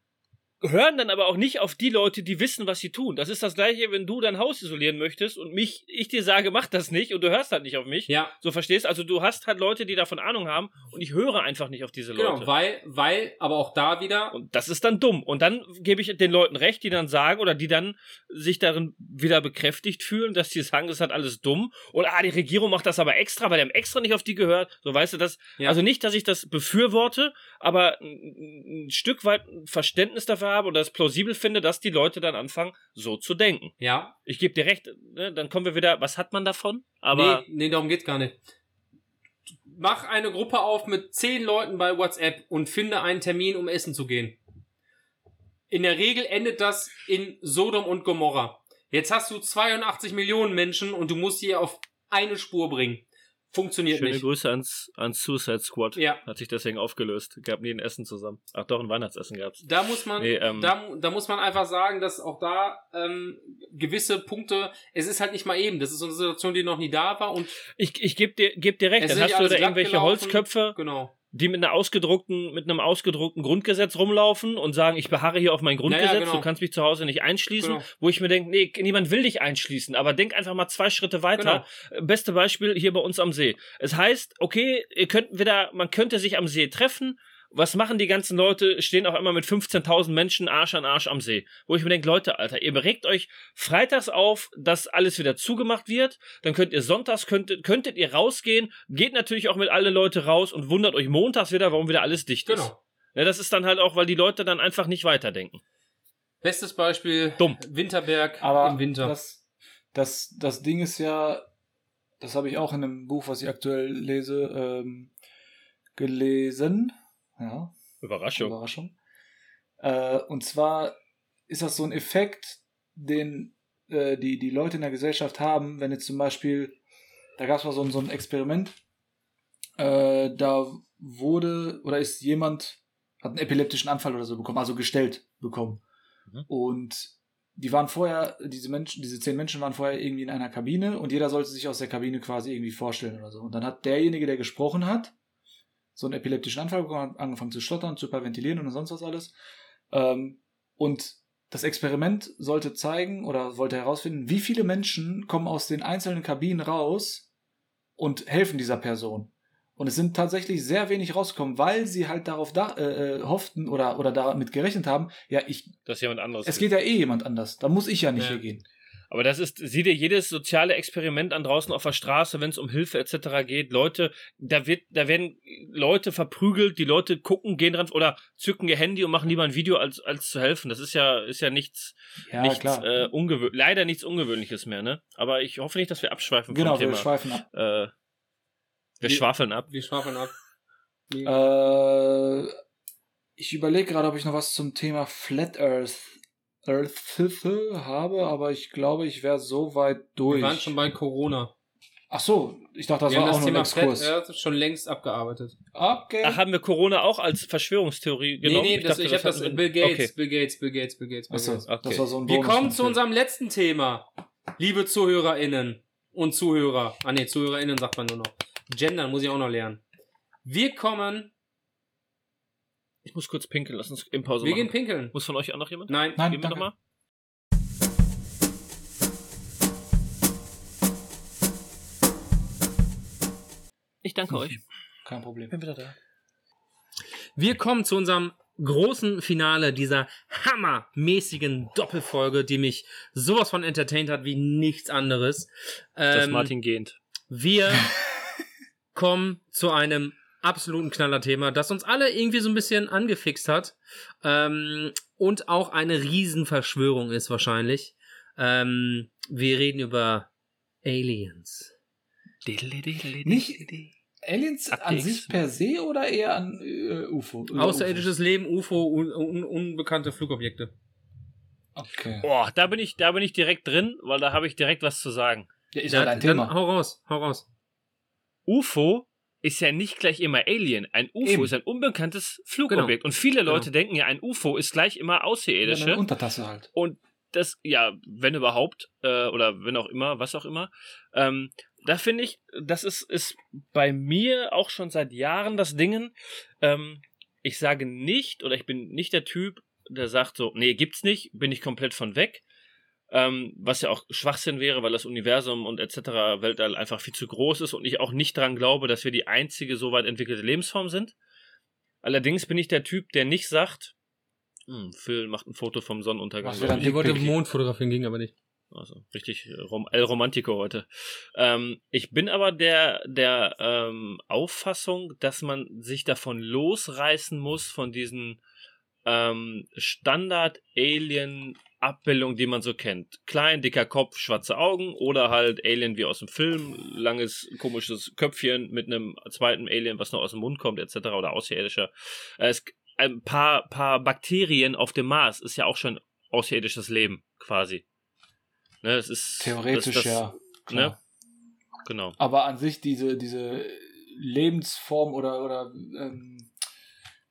hören dann aber auch nicht auf die Leute, die wissen, was sie tun. Das ist das gleiche, wenn du dein Haus isolieren möchtest und mich, ich dir sage, mach das nicht und du hörst halt nicht auf mich. Ja. So verstehst? Also du hast halt Leute, die davon Ahnung haben und ich höre einfach nicht auf diese Genau, Leute. weil, weil, aber auch da wieder. Und das ist dann dumm. Und dann gebe ich den Leuten recht, die dann sagen oder die dann sich darin wieder bekräftigt fühlen, dass die sagen, das ist halt alles dumm. Und ah, die Regierung macht das aber extra, weil die haben extra nicht auf die gehört. So weißt du das. Ja. Also nicht, dass ich das befürworte, aber ein, ein Stück weit Verständnis dafür habe oder es plausibel finde, dass die Leute dann anfangen, so zu denken. Ja. Ich gebe dir recht, ne? dann kommen wir wieder, was hat man davon? Aber nee, nee, darum geht's gar nicht. Mach eine Gruppe auf mit zehn Leuten bei WhatsApp und finde einen Termin, um essen zu gehen. In der Regel endet das in Sodom und Gomorra. Jetzt hast du 82 Millionen Menschen und du musst sie auf eine Spur bringen. Funktioniert schöne nicht. Grüße ans, ans Suicide Squad. Ja. Hat sich deswegen aufgelöst. Gab nie ein Essen zusammen. Ach doch, ein Weihnachtsessen gab's. Da muss man, Nee, ähm, da, da muss man einfach sagen, dass auch da ähm, gewisse Punkte, es ist halt nicht mal eben. Das ist so eine Situation, die noch nie da war und Ich, ich gebe dir, geb dir recht, dann hast du da irgendwelche gelaufen. Holzköpfe, genau. Die mit einer ausgedruckten, mit einem ausgedruckten Grundgesetz rumlaufen und sagen, ich beharre hier auf mein Grundgesetz, Ja, ja, genau. du kannst mich zu Hause nicht einschließen, Genau. wo ich mir denke, nee, niemand will dich einschließen, aber denk einfach mal zwei Schritte weiter. Äh, Beste Beispiel hier bei uns am See. Es heißt, okay, ihr könnt wieder, man könnte sich am See treffen. Was machen die ganzen Leute? Stehen auch immer mit 15.000 Menschen Arsch an Arsch am See. Wo ich mir denke, Leute, Alter, ihr beregt euch freitags auf, dass alles wieder zugemacht wird. Dann könnt ihr sonntags, könntet, könntet ihr rausgehen. Geht natürlich auch mit alle Leute raus und wundert euch montags wieder, warum wieder alles dicht ist. Genau. Ja, das ist dann halt auch, weil die Leute dann einfach nicht weiterdenken. Bestes Beispiel, Dumm. Winterberg Aber im Winter. Das, das, das Ding ist ja, das habe ich auch in einem Buch, was ich aktuell lese, ähm, gelesen. Ja, Überraschung. Überraschung. Äh, und zwar ist das so ein Effekt, den äh, die, die Leute in der Gesellschaft haben, wenn jetzt zum Beispiel, da gab es mal so, ein- so ein Experiment, äh, da wurde oder ist jemand, hat einen epileptischen Anfall oder so bekommen, also gestellt bekommen. Mhm. Und die waren vorher, diese Menschen, diese zehn Menschen waren vorher irgendwie in einer Kabine und jeder sollte sich aus der Kabine quasi irgendwie vorstellen oder so. Und dann hat derjenige, der gesprochen hat, so einen epileptischen Anfall bekommen, angefangen zu stottern, zu hyperventilieren und sonst was alles. Ähm, und das Experiment sollte zeigen oder wollte herausfinden, wie viele Menschen kommen aus den einzelnen Kabinen raus und helfen dieser Person. Und es sind tatsächlich sehr wenig rausgekommen, weil sie halt darauf da, äh, äh, hofften oder, oder damit gerechnet haben, ja, ich, dass jemand anderes. es ist. geht ja eh jemand anders. Da muss ich ja nicht Ja. hier gehen. Aber das ist, sieh dir jedes soziale Experiment an draußen auf der Straße, wenn es um Hilfe etc. geht. Leute, da wird, da werden Leute verprügelt, die Leute gucken, gehen dran oder zücken ihr Handy und machen lieber ein Video als, als zu helfen. Das ist ja, ist ja nichts, Ja, nichts klar. äh, ungewö leider nichts Ungewöhnliches mehr, ne? Aber ich hoffe nicht, dass wir abschweifen genau, vom wir Thema. schweifen ab. äh, wir, Wir- schwafeln ab. Wir schwafeln ab. Äh, ich überlege gerade, ob ich noch was zum Thema Flat Earth habe, aber ich glaube, ich wäre so weit durch. Wir waren schon bei Corona. Ach so, ich dachte, das wir war haben auch das nur ein Thema Flat Exkurs. Earth schon längst abgearbeitet. Okay. Ach, haben wir Corona auch als Verschwörungstheorie genommen? nee, nee, das, dachte, ich habe das hatten wir- Bill Gates, Okay. Bill Gates, Bill Gates, Bill Gates, Bill Gates. okay. das war so ein Wir kommen zu unserem letzten Thema. Liebe ZuhörerInnen und Zuhörer. Ah ne, ZuhörerInnen sagt man nur noch. Gendern muss ich auch noch lernen. Wir kommen. Ich muss kurz pinkeln, lass uns in Pause wir machen. gehen pinkeln. Muss von euch auch noch jemand? Nein. Nein, Gehen wir danke. noch mal? Ich danke euch. Kein Problem. Bin wieder da. Wir kommen zu unserem großen Finale dieser hammermäßigen Doppelfolge, die mich sowas von entertained hat wie nichts anderes. Das Ähm, Martin gehend. Wir <laughs> kommen zu einem absoluten Knallerthema, das uns alle irgendwie so ein bisschen angefixt hat ähm, und auch eine Riesenverschwörung ist wahrscheinlich. Ähm, wir reden über Aliens. Nicht Aliens an sich per se oder eher an äh, UFO? Außerirdisches Leben, UFO, un un unbekannte Flugobjekte. Okay. Boah, da bin ich, da bin ich direkt drin, weil da habe ich direkt was zu sagen. Ja, ist Ja, dein dann Thema. hau raus, hau raus. UFO ist ja nicht gleich immer Alien. Ein UFO Eben. ist ein unbekanntes Flugobjekt. Und viele Leute denken ja, ein UFO ist gleich immer Ja, Außerirdische. eine Untertasse halt. Und das, ja, wenn überhaupt, äh, oder wenn auch immer, was auch immer, ähm, da finde ich, das ist, ist bei mir auch schon seit Jahren das Dingen. Ähm, ich sage nicht, oder ich bin nicht der Typ, der sagt so, nee, gibt's nicht, bin ich komplett von weg. Ähm, was ja auch Schwachsinn wäre, weil das Universum und etc. Weltall einfach viel zu groß ist und ich auch nicht dran glaube, dass wir die einzige so weit entwickelte Lebensform sind. Allerdings bin ich der Typ, der nicht sagt, hm, Phil macht ein Foto vom Sonnenuntergang. Dann Ich wollte Dickpick. Mond fotografieren, ging aber nicht. Also richtig äh, Rom El Romantico heute. Ähm, ich bin aber der, der ähm, Auffassung, dass man sich davon losreißen muss, von diesen ähm, Standard-Alien-Abbildungen, die man so kennt. Klein, dicker Kopf, schwarze Augen oder halt Alien wie aus dem Film, langes, komisches Köpfchen mit einem zweiten Alien, was noch aus dem Mund kommt, etc. oder außerirdischer. Äh, es, ein paar, paar Bakterien auf dem Mars ist ja auch schon außerirdisches Leben, quasi. Ne, es ist Theoretisch das, das, ja. Klar. Ne? Genau. Aber an sich diese, diese Lebensform oder, oder ähm,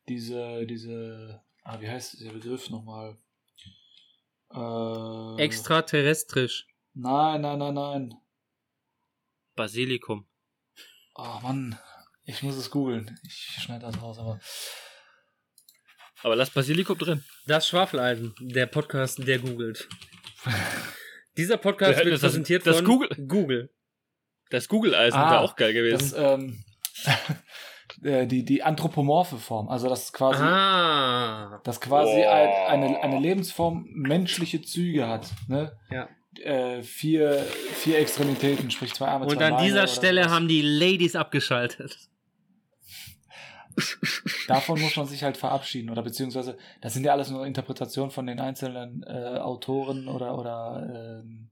diese, diese, ah, wie heißt der Begriff nochmal? Äh, Extraterrestrisch. Nein, nein, nein, nein. Basilikum. Oh Mann. Ich muss es googeln. Ich schneide das raus, aber. Aber lass Basilikum drin. Das Schwafeleisen, der Podcast, der googelt. <laughs> Dieser Podcast Der- wird das- präsentiert das von Google- Google. Das Google-Eisen Ah, wäre auch geil gewesen. Das, ähm, <laughs> äh, die, die anthropomorphe Form. Also, das ist quasi. Ah. das quasi Oh. ein, eine, eine Lebensform menschliche Züge hat. Ne? Ja. Äh, vier, vier Extremitäten, sprich zwei Arme, Und zwei an Beine dieser Stelle haben die Ladies abgeschaltet. Davon muss man sich halt verabschieden. Oder beziehungsweise, das sind ja alles nur Interpretationen von den einzelnen äh, Autoren oder, oder ähm,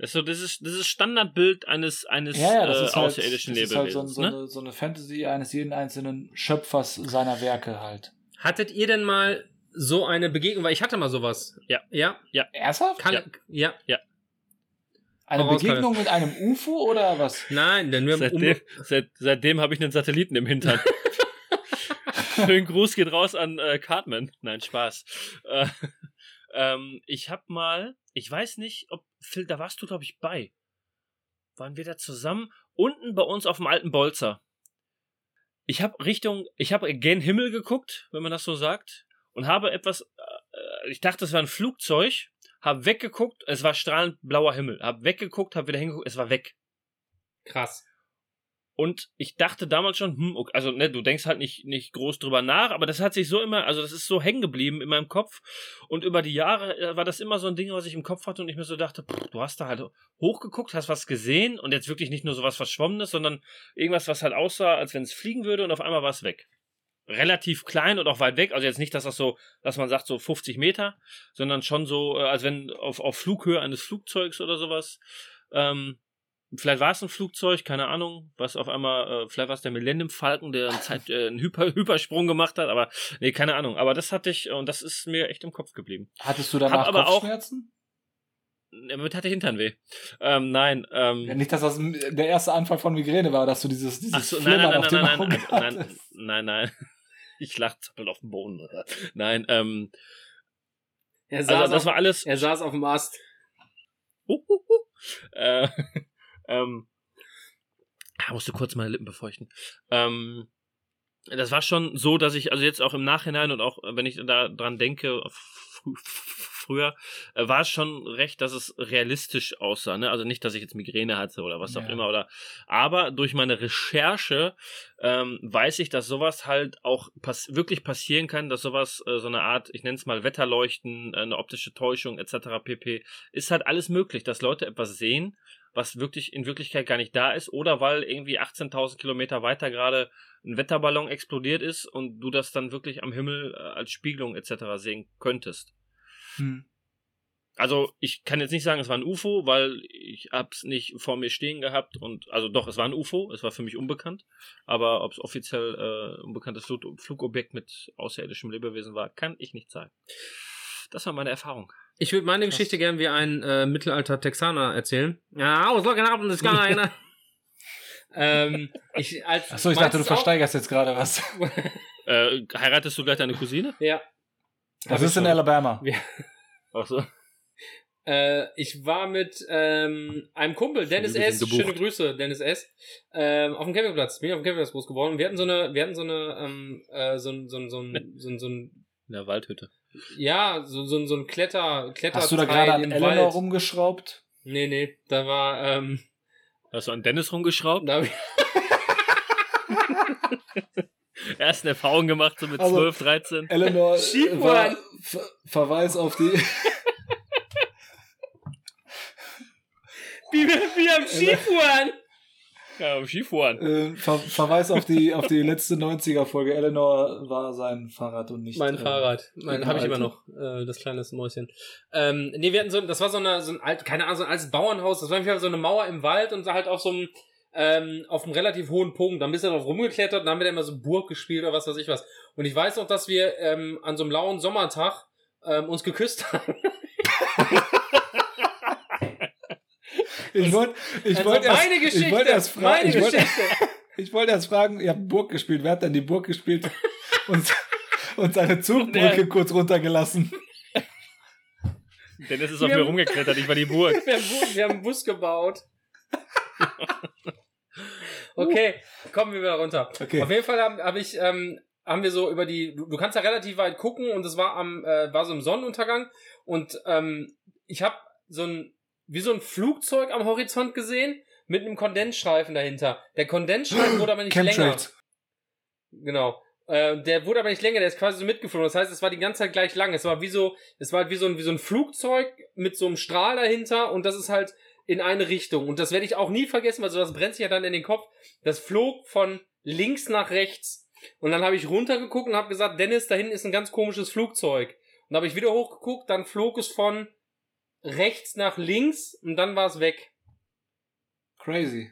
Das ist so dieses, dieses Standardbild eines, eines ja, ja, das äh, ist halt, außerirdischen das ist halt so, so, ne? eine, so eine Fantasy eines jeden einzelnen Schöpfers seiner Werke halt. Hattet ihr denn mal so eine Begegnung? Weil ich hatte mal sowas. Ja. Ja. Ernsthaft? Kann, ja. Eine Voraus- Begegnung mit einem UFO oder was? Nein, denn wir haben um, Seitdem, seit, seitdem habe ich einen Satelliten im Hintern. <laughs> Schönen Gruß geht raus an äh, Cartman. Nein, Spaß. Äh, <laughs> ähm, ich habe mal, ich weiß nicht, ob Phil, da warst du glaube ich bei. Waren wir da zusammen? Unten bei uns auf dem alten Bolzer. Ich habe Richtung, ich habe gen Himmel geguckt, wenn man das so sagt, und habe etwas, äh, ich dachte, es war ein Flugzeug, habe weggeguckt, es war strahlend blauer Himmel, habe weggeguckt, habe wieder hingeguckt, es war weg. krass. Und ich dachte damals schon, hm, okay, also ne, du denkst halt nicht, nicht groß drüber nach, aber das hat sich so immer, also das ist so hängen geblieben in meinem Kopf. Und über die Jahre äh, war das immer so ein Ding, was ich im Kopf hatte und ich mir so dachte, pff, du hast da halt hochgeguckt, hast was gesehen und jetzt wirklich nicht nur so was Verschwommenes, sondern irgendwas, was halt aussah, als wenn es fliegen würde und auf einmal war es weg. Relativ klein und auch weit weg, also jetzt nicht, dass das so, dass man sagt so 50 Meter, sondern schon so, äh, als wenn auf, auf Flughöhe eines Flugzeugs oder sowas. Ähm, Vielleicht war es ein Flugzeug, keine Ahnung, was auf einmal, äh, vielleicht war es der Millennium Falcon, der einen, <laughs> Zeit, äh, einen Hyper, Hypersprung gemacht hat, aber nee, keine Ahnung. Aber das hatte ich und das ist mir echt im Kopf geblieben. Hattest du danach aber auch- Kopfschmerzen? Damit hatte Hintern weh. Ähm, nein, ähm, Ja, nicht, dass das der erste Anfall von Migräne war, dass du dieses, dieses ach so, nein, nein, auf nein, nein, nein, nein, nein, nein, nein. <laughs> Ich lach zappel auf dem Boden. Nein, ähm, Er saß, also das auf, war alles. er saß auf dem Ast. Huhuhu. Äh, <laughs> ähm, ah, musste kurz meine Lippen befeuchten. Ähm, das war schon so, dass ich, also jetzt auch im Nachhinein und auch wenn ich da dran denke, fr früher, äh, war es schon recht, dass es realistisch aussah. Ne? Also nicht, dass ich jetzt Migräne hatte oder was auch Ja. immer. Oder, aber durch meine Recherche ähm, weiß ich, dass sowas halt auch pass wirklich passieren kann, dass sowas, äh, so eine Art, ich nenne es mal Wetterleuchten, äh, eine optische Täuschung etc. pp. ist halt alles möglich, dass Leute etwas sehen, was wirklich in Wirklichkeit gar nicht da ist, oder weil irgendwie 18.000 Kilometer weiter gerade ein Wetterballon explodiert ist und du das dann wirklich am Himmel äh, als Spiegelung etc. sehen könntest. Hm. Also ich kann jetzt nicht sagen, es war ein UFO, weil ich hab's nicht vor mir stehen gehabt und also doch, es war ein UFO, es war für mich unbekannt, aber ob es offiziell äh, unbekanntes Flug Flugobjekt mit außerirdischem Lebewesen war, kann ich nicht sagen. Das war meine Erfahrung. Ich würde meine Krass. Geschichte gern wie ein äh, Mittelalter-Texaner erzählen. Ja, I was looking up and the sky. ähm, ich, als, Achso, ich dachte, du versteigerst jetzt gerade was. <laughs> Äh, heiratest du gleich deine Cousine? Ja. Das ist in schon. Alabama. Ach so. Äh, ich war mit ähm, einem Kumpel, Dennis S. gebucht. Schöne Grüße, Dennis S. Ähm, auf dem Campingplatz. Bin ich auf dem Campingplatz groß geworden. Wir hatten so eine, wir hatten so eine, ähm, äh, so ein, so ein, so ein, so ein, so ein <laughs> In der Waldhütte. ja, so, so, ein- so ein Kletter, Kletter. Hast du da gerade an Eleanor Wald. rumgeschraubt? Nee, nee, da war, ähm, Hast du an Dennis rumgeschraubt? da hab ich, <laughs> Ersten Erfahrung gemacht, so mit Also- 12, 13. Eleanor <laughs> war Ver Verweis auf die <laughs> wie, wir- wie am Skifahren. Ja, Skifahren. äh, Ver Verweis auf die auf die letzte 90er Folge. Eleanor war sein Fahrrad und nicht Mein äh, Fahrrad. Mein habe ich immer noch, äh, das kleine Mäuschen. Ähm, nee, wir hatten so, das war so eine, so ein alt, keine Ahnung, so ein altes Bauernhaus. Das war einfach so eine Mauer im Wald und halt auf so einem, ähm, auf einem relativ hohen Punkt. Dann bist du drauf rumgeklettert und dann haben wir da immer so Burg gespielt oder was weiß ich was. Und ich weiß noch, dass wir ähm, an so einem lauen Sommertag ähm, uns geküsst <laughs> haben. Ich wollte ich Also wollte erst, meine Geschichte. ich wollte erst fragen, meine ich wollte, Geschichte. <laughs> ich wollte erst fragen, ihr habt Burg gespielt, wer hat denn die Burg gespielt <laughs> und, und seine Zugbrücke kurz runtergelassen? Dennis ist auf Wir mir haben- rumgeklettert, ich war die Burg. <laughs> wir, haben, wir haben einen Bus gebaut. Okay, kommen wir wieder runter. Okay. Auf jeden Fall habe hab ich, ähm, haben wir so über die, du, du kannst ja relativ weit gucken und es war am, äh, war so im Sonnenuntergang und ähm, ich habe so ein, wie so ein Flugzeug am Horizont gesehen mit einem Kondensstreifen dahinter. Der Kondensstreifen wurde aber nicht länger. Chemtrails. Genau. Äh, der wurde aber nicht länger, der ist quasi so mitgeflogen. Das heißt, es war die ganze Zeit gleich lang. Es war wie so, es war halt wie so ein, wie so ein Flugzeug mit so einem Strahl dahinter und das ist halt in eine Richtung. Und das werde ich auch nie vergessen, weil sowas brennt sich ja dann in den Kopf. Das flog von links nach rechts. Und dann habe ich runtergeguckt und habe gesagt, Dennis, da hinten ist ein ganz komisches Flugzeug. Und habe ich wieder hochgeguckt, dann flog es von rechts nach links und dann war es weg. Crazy.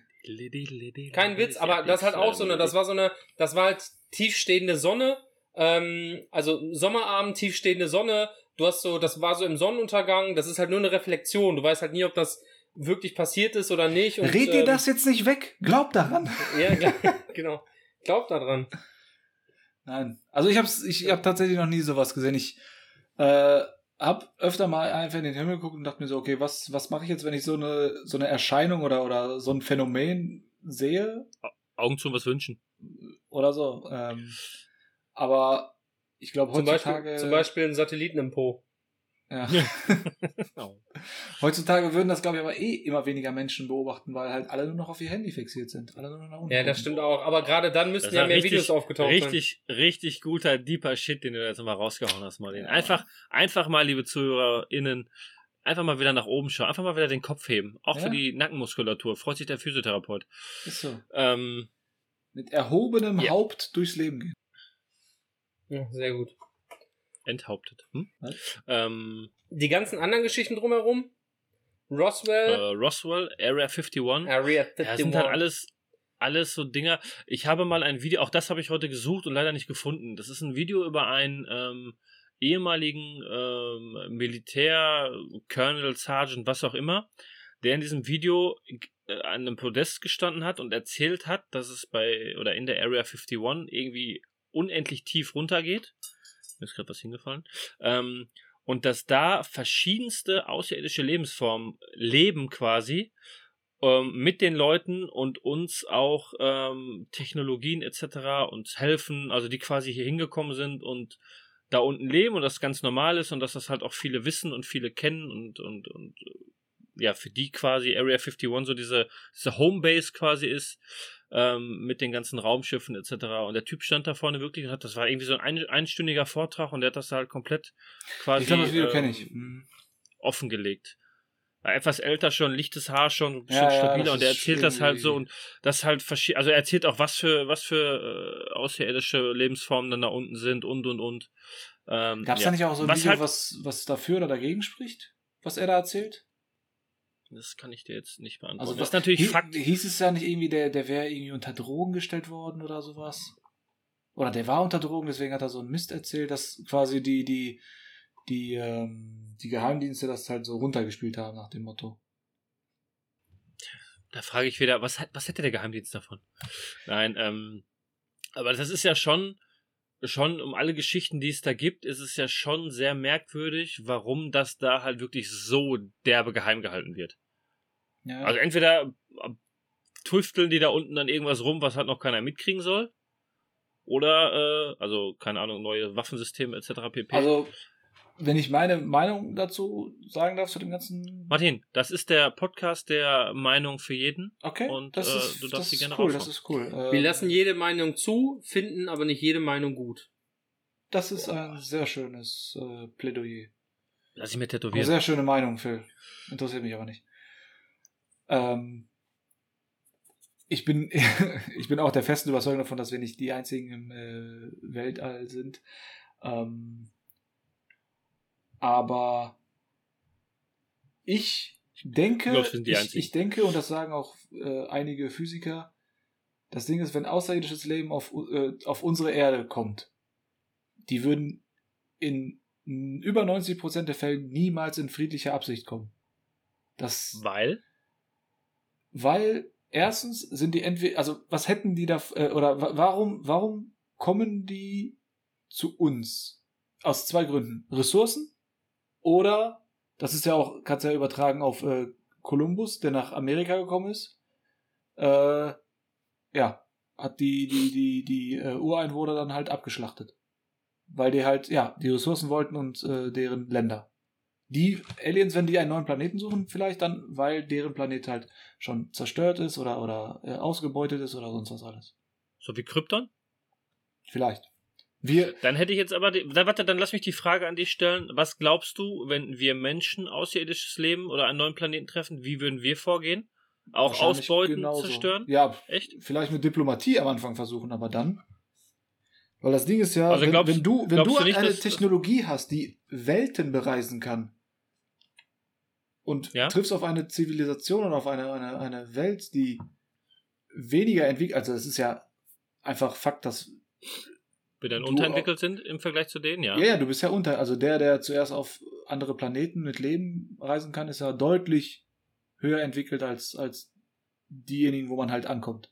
Kein Witz, aber das halt auch so eine, das war so eine, das war halt tiefstehende Sonne, ähm, also Sommerabend, tiefstehende Sonne, du hast so, das war so im Sonnenuntergang, das ist halt nur eine Reflexion, du weißt halt nie, ob das wirklich passiert ist oder nicht. Und, Red dir ähm, das jetzt nicht weg. Glaub daran. Ja, <laughs> genau. Glaub da dran. Nein. Also ich hab's, ich hab tatsächlich noch nie sowas gesehen. Ich äh, hab öfter mal einfach in den Himmel geguckt und dachte mir so, okay, was, was mache ich jetzt, wenn ich so eine, so eine Erscheinung oder, oder so ein Phänomen sehe? Augen zu was wünschen. Oder so. Ähm, aber ich glaube Zum heutzutage. Beispiel, zum Beispiel ein Satelliten im Po. Ja. Oh. <laughs> Heutzutage würden das, glaube ich, aber eh immer weniger Menschen beobachten, weil halt alle nur noch auf ihr Handy fixiert sind. Alle nur noch nach unten. Ja, das stimmt auch. Aber gerade dann müssten ja mehr richtig- Videos aufgetaucht sein. Richtig, richtig guter, deeper Shit, den du jetzt mal rausgehauen hast, Martin. Ja. Einfach, einfach mal, liebe ZuhörerInnen, einfach mal wieder nach oben schauen, einfach mal wieder den Kopf heben. Auch Ja. für die Nackenmuskulatur. Freut sich der Physiotherapeut. Ist so. Ähm, Mit erhobenem Ja. Haupt durchs Leben gehen. Ja, sehr gut. Enthauptet. Hm? Ähm, Die ganzen anderen Geschichten drumherum? Roswell, äh, Roswell, Area 51. Area 51. Ja, sind halt alles, alles so Dinger. Ich habe mal ein Video, auch das habe ich heute gesucht und leider nicht gefunden. Das ist ein Video über einen ähm, ehemaligen ähm, Militär, Colonel, Sergeant, was auch immer, der in diesem Video äh, an einem Podest gestanden hat und erzählt hat, dass es bei oder in der Area 51 irgendwie unendlich tief runtergeht. Mir ist gerade was hingefallen. Ähm, und dass da verschiedenste außerirdische Lebensformen leben quasi ähm, mit den Leuten und uns auch ähm, Technologien etc. uns helfen, also die quasi hier hingekommen sind und da unten leben und das ganz normal ist und dass das halt auch viele wissen und viele kennen und und und ja für die quasi Area 51 so diese diese Homebase quasi ist ähm, mit den ganzen Raumschiffen etc. Und der Typ stand da vorne wirklich und hat, das war irgendwie so ein, ein einstündiger Vortrag und der hat das halt komplett quasi Ich glaube, das Video ähm, kenne ich. Offengelegt. War Etwas älter schon, lichtes Haar schon, schon Ja, ja, stabiler das und er erzählt das halt so und das halt verschi- also er erzählt auch, was für, was für äh, außerirdische Lebensformen dann da unten sind und und und. Ähm, Gab es ja. da nicht auch so ein was Video, halt, was, was dafür oder dagegen spricht? Was er da erzählt? Das kann ich dir jetzt nicht beantworten. Also das was- ist natürlich hie- Fakt. Hieß es ja nicht irgendwie, der, der wäre irgendwie unter Drogen gestellt worden oder sowas? Oder der war unter Drogen, deswegen hat er so einen Mist erzählt, dass quasi die, die, die, ähm, die Geheimdienste das halt so runtergespielt haben nach dem Motto. Da frage ich wieder, was, hat- was hätte der Geheimdienst davon? Nein, ähm, aber das ist ja schon, schon um alle Geschichten, die es da gibt, ist es ja schon sehr merkwürdig, warum das da halt wirklich so derbe geheim gehalten wird. Ja. Also entweder äh, tüfteln die da unten dann irgendwas rum, was halt noch keiner mitkriegen soll. Oder, äh, also, keine Ahnung, neue Waffensysteme etc. pp. Also, wenn ich meine Meinung dazu sagen darf zu dem ganzen. Martin, das ist der Podcast der Meinung für jeden. Okay, und, das äh, ist, du darfst das sie ist gerne cool, raushauen. das ist cool. Äh, Wir lassen jede Meinung zu, finden aber nicht jede Meinung gut. Das ist ein sehr schönes äh, Plädoyer. Lass ich mir Eine tätowieren. sehr schöne Meinung, Phil. Interessiert mich aber nicht. Ähm, ich bin, <laughs> ich bin auch der festen Überzeugung davon, dass wir nicht die einzigen im äh, Weltall sind. Ähm, aber ich denke, Ich ich, denke, und das sagen auch äh, einige Physiker, das Ding ist, wenn außerirdisches Leben auf, äh, auf unsere Erde kommt, die würden in über 90% der Fälle niemals in friedlicher Absicht kommen. Das, Weil? weil erstens sind die entweder, also was hätten die da, äh, oder wa- warum, warum kommen die zu uns? Aus zwei Gründen. Ressourcen oder, das ist ja auch, kannst ja übertragen auf äh, Kolumbus, der nach Amerika gekommen ist. Äh, ja, hat die, die, die, die äh, Ureinwohner dann halt abgeschlachtet. Weil die halt, ja, die Ressourcen wollten und äh, deren Länder. Die Aliens, wenn die einen neuen Planeten suchen, vielleicht dann, weil deren Planet halt schon zerstört ist oder, oder äh, ausgebeutet ist oder sonst was alles. So wie Krypton? Vielleicht. Wir, Dann hätte ich jetzt aber, die, warte, dann lass mich die Frage an dich stellen. Was glaubst du, wenn wir Menschen außerirdisches Leben oder einen neuen Planeten treffen, wie würden wir vorgehen? Auch ausbeuten, genauso. zerstören? Ja, Echt? vielleicht mit Diplomatie am Anfang versuchen, aber dann. Weil das Ding ist ja, Also wenn, glaubst- wenn du, wenn du du nicht, eine Technologie hast, die Welten bereisen kann und Ja? triffst auf eine Zivilisation und auf eine, eine, eine Welt, die weniger entwickelt, also es ist ja einfach Fakt, dass Wir dann unterentwickelt sind im Vergleich zu denen, ja. ja. ja, du bist ja unter, also der, der zuerst auf andere Planeten mit Leben reisen kann, ist ja deutlich höher entwickelt als, als diejenigen, wo man halt ankommt.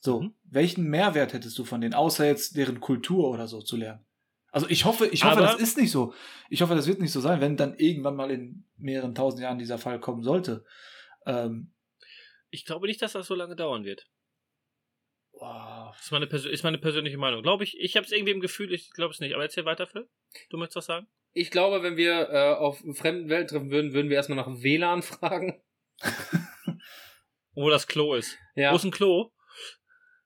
So, Mhm. welchen Mehrwert hättest du von denen, außer jetzt deren Kultur oder so zu lernen? Also ich hoffe, ich hoffe, Aber- das ist nicht so. Ich hoffe, das wird nicht so sein, wenn dann irgendwann mal in mehreren tausend Jahren dieser Fall kommen sollte. Ähm, Ich glaube nicht, dass das so lange dauern wird. Das ist meine, ist meine persönliche Meinung. Glaube ich, ich habe es irgendwie im Gefühl, ich glaube es nicht. Aber erzähl weiter, Phil. Du möchtest was sagen? Ich glaube, wenn wir äh, auf fremden Welten treffen würden, würden wir erstmal nach WLAN <laughs> fragen. Wo das Klo ist. Ja, Wo ist ein Klo?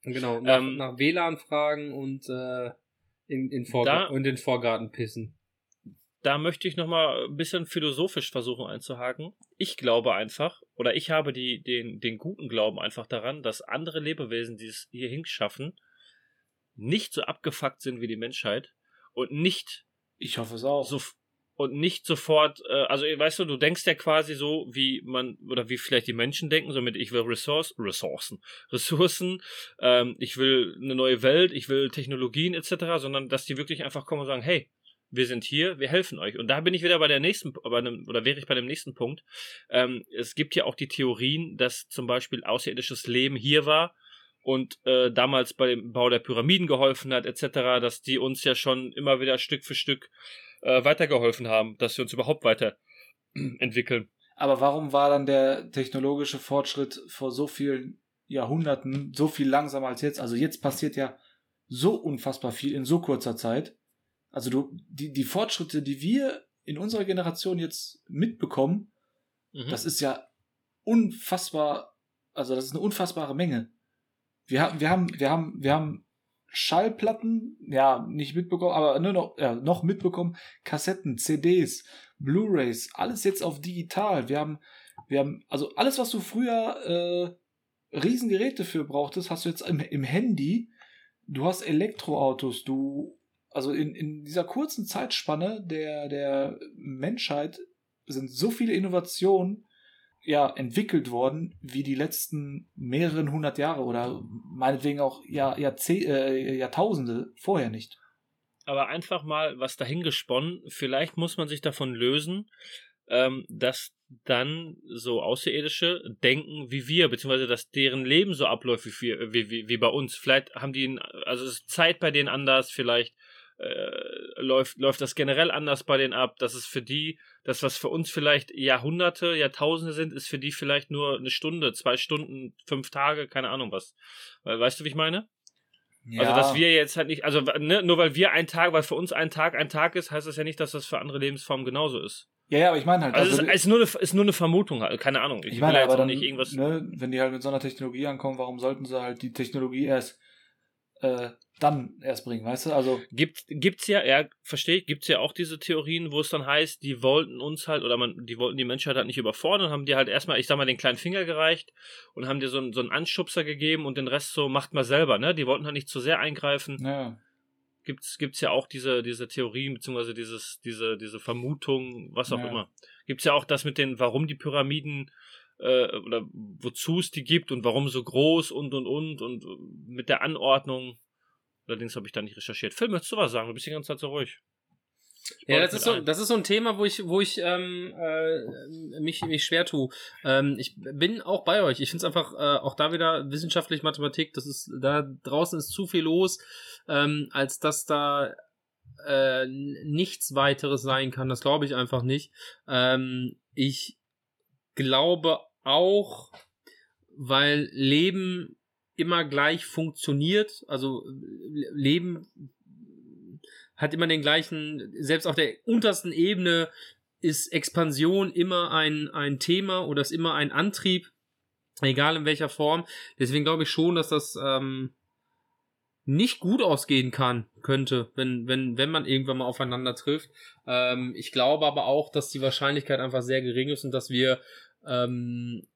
genau. Nach, Ähm, nach WLAN fragen und äh, in, in, Vorga Da- und in den Vorgarten pissen. Da möchte ich nochmal ein bisschen philosophisch versuchen einzuhaken. Ich glaube einfach, oder ich habe die, den, den guten Glauben einfach daran, dass andere Lebewesen, die es hierhin schaffen, nicht so abgefuckt sind wie die Menschheit und nicht ich hoffe es auch. so und nicht sofort, äh, also weißt du, du denkst ja quasi so, wie man, oder wie vielleicht die Menschen denken, so mit ich will Ressource, Ressourcen, Ressourcen, ähm, ich will eine neue Welt, ich will Technologien etc., sondern dass die wirklich einfach kommen und sagen, hey, wir sind hier, wir helfen euch. Und da bin ich wieder bei der nächsten, bei einem, oder wäre ich bei dem nächsten Punkt. Ähm, es gibt ja auch die Theorien, dass zum Beispiel außerirdisches Leben hier war und äh, damals bei dem Bau der Pyramiden geholfen hat, etc., dass die uns ja schon immer wieder Stück für Stück äh, weitergeholfen haben, dass wir uns überhaupt weiter <clears throat> entwickeln. Aber warum war dann der technologische Fortschritt vor so vielen Jahrhunderten so viel langsamer als jetzt? Also jetzt passiert ja so unfassbar viel in so kurzer Zeit. Also du, die, die Fortschritte, die wir in unserer Generation jetzt mitbekommen, Mhm. das ist ja unfassbar, also das ist eine unfassbare Menge. Wir haben, wir haben, wir haben, wir haben Schallplatten, ja, nicht mitbekommen, aber nur noch, ja, noch mitbekommen, Kassetten, CDs, Blu-rays, alles jetzt auf digital. Wir haben, wir haben, also alles, was du früher äh, Riesengeräte für brauchtest, hast du jetzt im, im Handy. Du hast Elektroautos, du, also in, in dieser kurzen Zeitspanne der, der Menschheit sind so viele Innovationen ja entwickelt worden wie die letzten mehreren hundert Jahre oder meinetwegen auch Jahr, Jahrzeh äh, Jahrtausende vorher nicht. aber einfach mal was dahingesponnen. Vielleicht muss man sich davon lösen, ähm, dass dann so Außerirdische denken wie wir, beziehungsweise dass deren Leben so abläuft wie, wie, wie, wie bei uns. Vielleicht haben die, also ist Zeit bei denen anders, vielleicht äh, läuft, läuft das generell anders bei denen ab. Das ist für die, das was für uns vielleicht Jahrhunderte, Jahrtausende sind, ist für die vielleicht nur eine Stunde, zwei Stunden, fünf Tage, keine Ahnung was. Weißt du, wie ich meine? Also, dass wir jetzt halt nicht, also ne, nur weil wir ein Tag, weil für uns ein Tag ein Tag ist, heißt das ja nicht, dass das für andere Lebensformen genauso ist. ja, ja, aber ich meine halt, Also, also, es ist, ist, nur eine, ist nur eine Vermutung, halt, keine Ahnung. Ich, ich meine ja aber auch dann, nicht irgendwas. ne, wenn die halt mit so einer Technologie ankommen, warum sollten sie halt die Technologie erst äh, dann erst bringen, weißt du? Also Gibt, gibt's ja, ja, verstehe ich, gibt's ja auch diese Theorien, wo es dann heißt, die wollten uns halt, oder man, die wollten die Menschheit halt nicht überfordern, haben dir halt erstmal, ich sag mal, den kleinen Finger gereicht und haben dir so, einen- so einen Anschubser gegeben und den Rest so macht mal selber, ne? Die wollten halt nicht zu sehr eingreifen. ja, gibt's gibt's ja auch diese diese Theorien beziehungsweise dieses diese diese Vermutung was auch Ja. immer gibt's ja auch das mit den warum die Pyramiden äh, oder wozu es die gibt und warum so groß und und und und mit der Anordnung allerdings habe ich da nicht recherchiert Phil möchtest du was sagen du bist die ganze Zeit so ruhig Ja, das ist, so, ein. das ist so ein Thema, wo ich, wo ich ähm, äh, mich, mich schwer tue. Ähm, ich bin auch bei euch. Ich finde es einfach äh, auch da wieder wissenschaftlich Mathematik. Das ist da draußen ist zu viel los, ähm, als dass da äh, nichts weiteres sein kann. Das glaube ich einfach nicht. Ähm, ich glaube auch, weil Leben immer gleich funktioniert. Also äh, Leben hat immer den gleichen, selbst auf der untersten Ebene ist Expansion immer ein, ein Thema oder ist immer ein Antrieb, egal in welcher Form. Deswegen glaube ich schon, dass das ähm, nicht gut ausgehen kann, könnte, wenn, wenn, wenn man irgendwann mal aufeinander trifft. Ähm, ich glaube aber auch, dass die Wahrscheinlichkeit einfach sehr gering ist und dass wir ähm,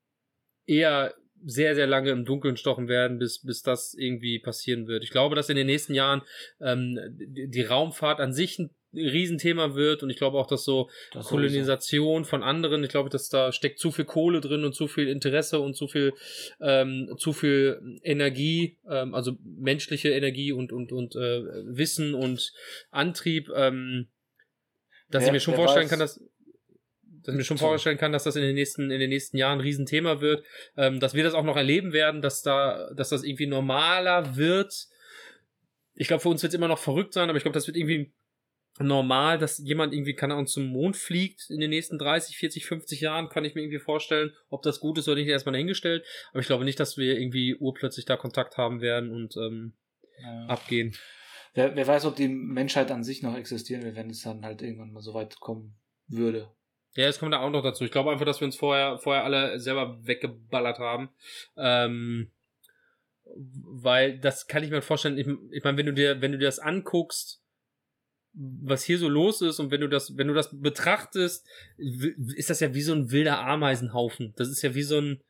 eher sehr, sehr lange im Dunkeln stochen werden, bis, bis das irgendwie passieren wird. Ich glaube, dass in den nächsten Jahren ähm, die, die Raumfahrt an sich ein Riesenthema wird und ich glaube auch, dass so Das Kolonisation von anderen, ich glaube, dass da steckt zu viel Kohle drin und zu viel Interesse und zu viel, ähm, zu viel Energie, ähm, also menschliche Energie und, und, und äh, Wissen und Antrieb, ähm, dass Wer- ich mir schon vorstellen weiß- kann, dass dass ich mir schon vorstellen kann, dass das in den nächsten, in den nächsten Jahren ein Riesenthema wird, ähm, dass wir das auch noch erleben werden, dass da, dass das irgendwie normaler wird. Ich glaube, für uns wird es immer noch verrückt sein, aber ich glaube, das wird irgendwie normal, dass jemand irgendwie, keine Ahnung, zum Mond fliegt in den nächsten 30, 40, 50 Jahren, kann ich mir irgendwie vorstellen. Ob das gut ist oder nicht, erstmal dahingestellt. Aber ich glaube nicht, dass wir irgendwie urplötzlich da Kontakt haben werden und ähm, Ja. abgehen. Wer, wer weiß, ob die Menschheit an sich noch existieren will, wenn es dann halt irgendwann mal so weit kommen würde. Ja, das kommt da auch noch dazu. Ich glaube einfach, dass wir uns vorher, vorher alle selber weggeballert haben. Ähm, weil das kann ich mir vorstellen. Ich, ich meine, wenn du dir, wenn du dir das anguckst, was hier so los ist und wenn du das, wenn du das betrachtest, ist das ja wie so ein wilder Ameisenhaufen. Das ist ja wie so ein,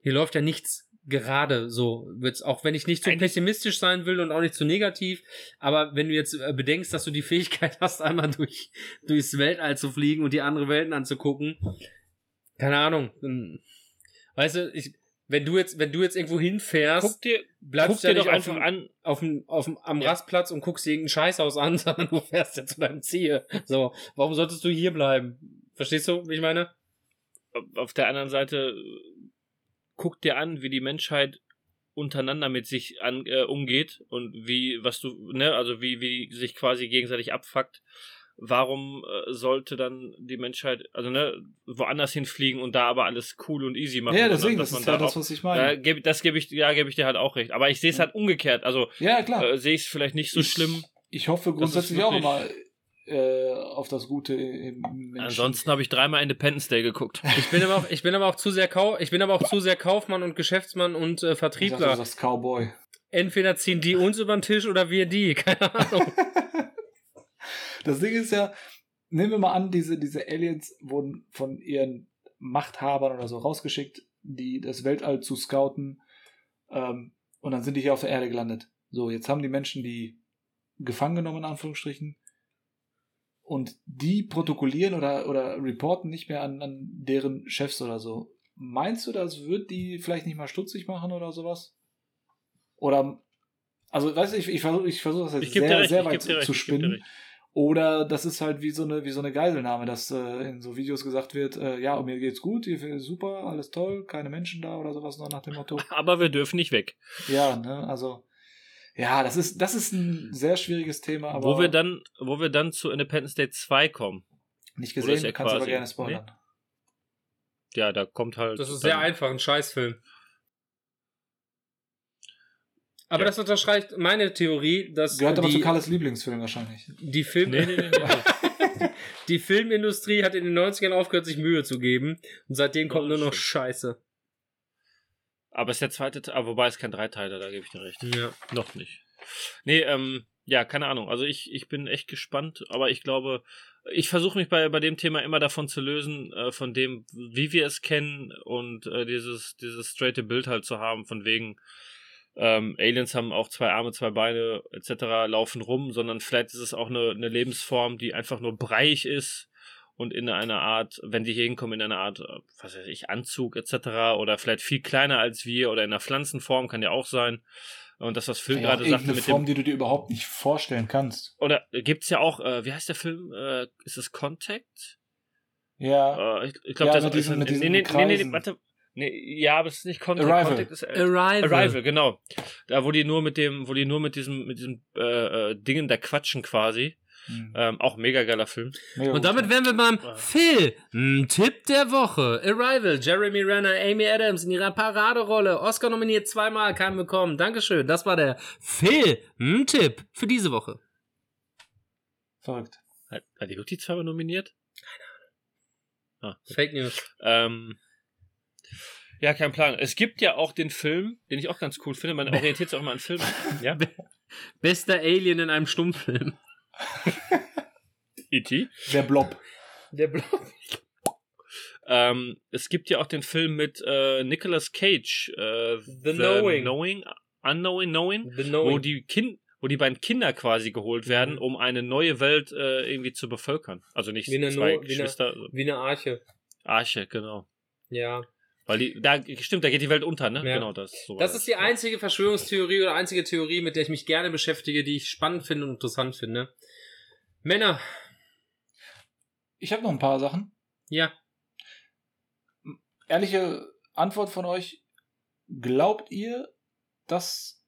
hier läuft ja nichts gerade so. Jetzt, auch wenn ich nicht zu Eigentlich- pessimistisch sein will und auch nicht zu negativ, aber wenn du jetzt äh, bedenkst, dass du die Fähigkeit <laughs> hast, einmal durch, durchs Weltall zu fliegen und die andere Welten anzugucken, keine Ahnung, weißt du, ich, wenn du jetzt, wenn du jetzt irgendwo hinfährst, Guck dir, bleibst guck du ja dir nicht doch einfach dem, an, auf dem, auf dem, am Ja. Rastplatz und guckst dir irgendein Scheißhaus an, <laughs> sondern du fährst ja zu deinem Ziel. So, warum solltest du hier bleiben? Verstehst du, wie ich meine? auf der anderen Seite, guck dir an, wie die Menschheit untereinander mit sich an, äh, umgeht und wie, was du, ne, also wie, wie sich quasi gegenseitig abfuckt. Warum äh, sollte dann die Menschheit, also ne, woanders hinfliegen und da aber alles cool und easy machen? Ja, deswegen, das ist ja da das, was ich meine. geb, das gebe ich, ja, gebe ich dir halt auch recht. Aber ich sehe es halt umgekehrt. Also Ja, klar. äh, sehe ich es vielleicht nicht so Ich- schlimm. Ich hoffe grundsätzlich auch immer äh, auf das Gute im Menschen. Ansonsten habe ich dreimal Independence Day geguckt. Ich bin aber auch, ich bin aber auch zu sehr Kau ich bin aber auch zu sehr Kaufmann und Geschäftsmann und äh, ich dachte, Vertriebler. du sagst Cowboy. Entweder ziehen die uns über den Tisch oder wir die, <laughs> keine Ahnung. <laughs> Das Ding ist ja, nehmen wir mal an, diese, diese Aliens wurden von ihren Machthabern oder so rausgeschickt, die das Weltall zu scouten. Ähm, und dann sind die hier auf der Erde gelandet. So, jetzt haben die Menschen die gefangen genommen, in Anführungsstrichen. Und die protokollieren oder, oder reporten nicht mehr an, an deren Chefs oder so. Meinst du, das wird die vielleicht nicht mal stutzig machen oder sowas? Oder, also, weißt du, ich, ich versuche ich versuch das jetzt sehr, recht, sehr weit zu dir spinnen. Oder das ist halt wie so eine, wie so eine Geiselnahme, dass äh, in so Videos gesagt wird, äh, ja, mir geht's gut, hier super, alles toll, keine Menschen da oder sowas noch nach dem Motto. <laughs> Aber wir dürfen nicht weg. Ja, ne, also, ja, das ist, das ist ein sehr schwieriges Thema, aber wo wir dann, wo wir dann zu Independence Day 2 kommen. nicht gesehen, ja du kannst aber quasi- gerne spoilern. Ja, da kommt halt. Das ist sehr einfach, ein Scheißfilm. Aber Ja. das unterstreicht meine Theorie, dass Gehört aber die, zu Karles Lieblingsfilm wahrscheinlich. die Film Nee, nee, nee, nee. <laughs> die Filmindustrie hat in den 90ern aufgehört, sich Mühe zu geben. Und seitdem kommt nur noch. Scheiße. Aber es ist der zweite Teil, ah, wobei es kein Dreiteiler, da gebe ich dir recht. Ja. Noch nicht. Nee, ähm, ja, keine Ahnung. Also ich, ich bin echt gespannt, aber ich glaube, ich versuche mich bei, bei dem Thema immer davon zu lösen, äh, von dem, wie wir es kennen und äh, dieses, dieses straighte Bild halt zu haben, von wegen, ähm, Aliens haben auch zwei Arme, zwei Beine etc., laufen rum, sondern vielleicht ist es auch eine, eine Lebensform, die einfach nur breiig ist und in einer Art, wenn die hier hinkommen, in einer Art, äh, was weiß ich, Anzug etc. oder vielleicht viel kleiner als wir oder in einer Pflanzenform, kann ja auch sein. Und das, was Phil Ja, gerade sagte mit Form, dem. die du dir überhaupt nicht vorstellen kannst. Oder gibt's ja auch, äh, wie heißt der Film? Äh, ist es Contact? Ja, Äh, ich ich glaube, Ja, das mit diesen- ist, mit nee, diesen nee, nee, nee, nee, warte. Nee, ja, aber es ist nicht Contact. Arrival. Contact ist, äh, Arrival. Arrival, genau. Da, wo die nur mit dem, wo die nur mit diesem, mit diesem äh, äh, Dingen da quatschen quasi. Mhm. Ähm, auch mega geiler Film. Mega Und damit wären wir beim Ja. Film-Tipp der Woche. Arrival, Jeremy Renner, Amy Adams in ihrer Paraderolle. Oscar nominiert zweimal, keinen bekommen. Dankeschön. Das war der Film-Tipp für diese Woche. Verrückt. Hat, hat die wirklich zweimal nominiert? Fake News. Ähm, ja, kein Plan. Es gibt ja auch den Film, den ich auch ganz cool finde. Man <laughs> orientiert sich auch immer an Filmen. Ja? Bester Alien in einem Stummfilm. <laughs> E.T. Der Blob. Der Blob. Ähm, es gibt ja auch den Film mit äh, Nicolas Cage. Äh, The Knowing. Knowing. Unknowing Knowing. The Wo Knowing. die, kind, wo die beiden Kinder quasi geholt werden, Mhm. um eine neue Welt äh, irgendwie zu bevölkern. Also nicht Wie eine zwei No- wie eine- Geschwister. Wie eine Arche. Arche, genau. Ja. Weil die, da, stimmt, da geht die Welt unter, ne? Ja. Genau, das. So Das ist die einzige Verschwörungstheorie oder einzige Theorie, mit der ich mich gerne beschäftige, die ich spannend finde und interessant finde. Männer, Ich habe noch ein paar Sachen. ja. Ehrliche Antwort von euch. Glaubt ihr, dass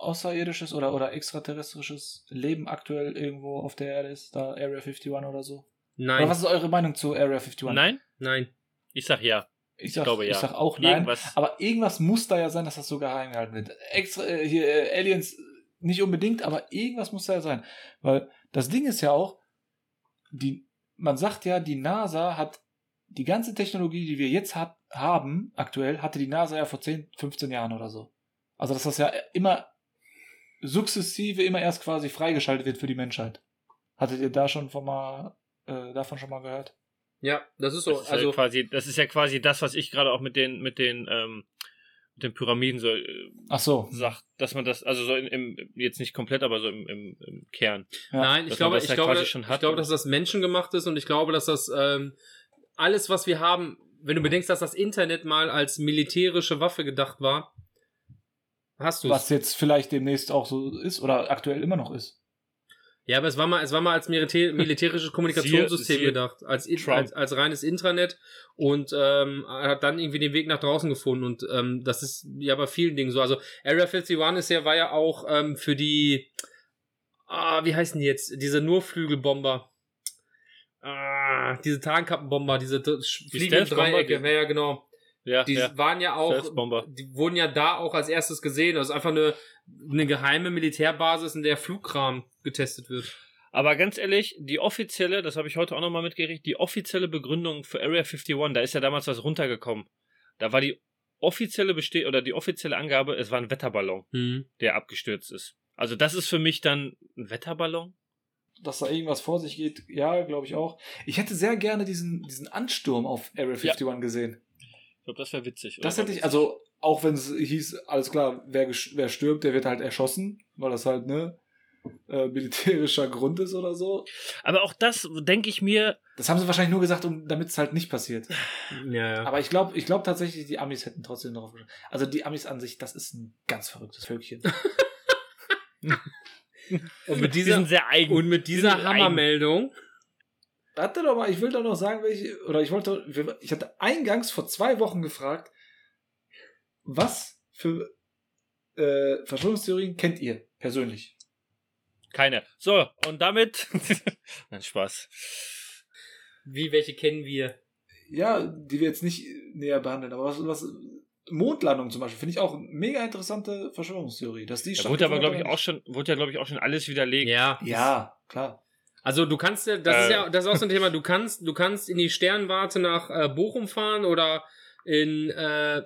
außerirdisches oder, oder extraterrestrisches Leben aktuell irgendwo auf der Erde ist? Da Area 51 oder so? Nein. Oder was ist eure Meinung zu Area 51? Nein? Nein. Ich sag ja. Ich, sag, glaube, ja. ich sag auch nein. Irgendwas. Aber irgendwas muss da ja sein, dass das so geheim gehalten wird. Extra, äh, hier, äh, Aliens nicht unbedingt, aber irgendwas muss da ja sein. Weil das Ding ist ja auch, die, man sagt ja, die NASA hat die ganze Technologie, die wir jetzt hat, haben, aktuell, hatte die NASA ja vor 10, 15 Jahren oder so. Also, dass das ja immer sukzessive, immer erst quasi freigeschaltet wird für die Menschheit. Hattet ihr da schon von mal, äh, davon schon mal gehört? Ja, das ist so. Das ist, also, ja quasi, das ist ja quasi das, was ich gerade auch mit den, mit den, ähm, mit den Pyramiden so äh, Ach so. sagt, dass man das, also so im, im jetzt nicht komplett, aber so im, im, im Kern. Ja. Nein, ich glaube, ich, ja glaube, ich glaube, dass das menschengemacht ist und ich glaube, dass das ähm, alles, was wir haben, wenn du bedenkst, dass das Internet mal als militärische Waffe gedacht war, hast du Was jetzt vielleicht demnächst auch so ist oder aktuell immer noch ist. Ja, aber es war mal, es war mal als militär, militärisches Kommunikationssystem siehe gedacht, als, als, als reines Intranet und ähm, hat dann irgendwie den Weg nach draußen gefunden und ähm, das ist ja bei vielen Dingen so. Also Area 51 ist ja, war ja auch ähm, für die, ah, wie heißen die jetzt, diese Nurflügelbomber. Ah, diese Tarnkappenbomber, diese d- fliegenden Stealth-Bomber, Dreiecke, die- ja, ja, genau. Ja, Die ja. waren ja auch, die wurden ja da auch als erstes gesehen. Das ist einfach eine, eine geheime Militärbasis, in der Flugkram getestet wird. Aber ganz ehrlich, die offizielle, das habe ich heute auch nochmal mitgerichtet, die offizielle Begründung für Area 51, da ist ja damals was runtergekommen. Da war die offizielle Beste oder die offizielle Angabe, es war ein Wetterballon, Hm. der abgestürzt ist. Also das ist für mich dann ein Wetterballon. dass da irgendwas vor sich geht, ja, glaube ich auch. Ich hätte sehr gerne diesen, diesen Ansturm auf Area 51 gesehen. Ich glaube, das wäre witzig. Das oder? hätte ich, also, auch wenn es hieß, alles klar, wer, wer stürmt, der wird halt erschossen, weil das halt, ne, äh, militärischer Grund ist oder so. Aber auch das denke ich mir, Das haben sie wahrscheinlich nur gesagt, um, damit es halt nicht passiert. <sighs> Ja, ja. Aber ich glaube ich glaub tatsächlich, die Amis hätten trotzdem darauf geschaut. Also die Amis an sich, das ist ein ganz verrücktes Völkchen. <laughs> Und mit die dieser, sind sehr eigen. und mit dieser Hammermeldung, Warte doch mal, ich will doch noch sagen, welche, oder ich wollte, ich hatte eingangs vor zwei Wochen gefragt, was für äh, Verschwörungstheorien kennt ihr persönlich? Keine. So, und damit. <laughs> Nein, Spaß. wie welche kennen wir? Ja, die wir jetzt nicht näher behandeln, aber was, was Mondlandung zum Beispiel, finde ich auch eine mega interessante Verschwörungstheorie. Dass die Da wurde aber, glaube ich, auch schon, wurde ja, glaube ich, auch schon alles widerlegt. Ja. Ja, klar. Also du kannst ja, das Äh. ist ja, das ist auch so ein Thema, du kannst, du kannst in die Sternwarte nach äh, Bochum fahren oder in äh,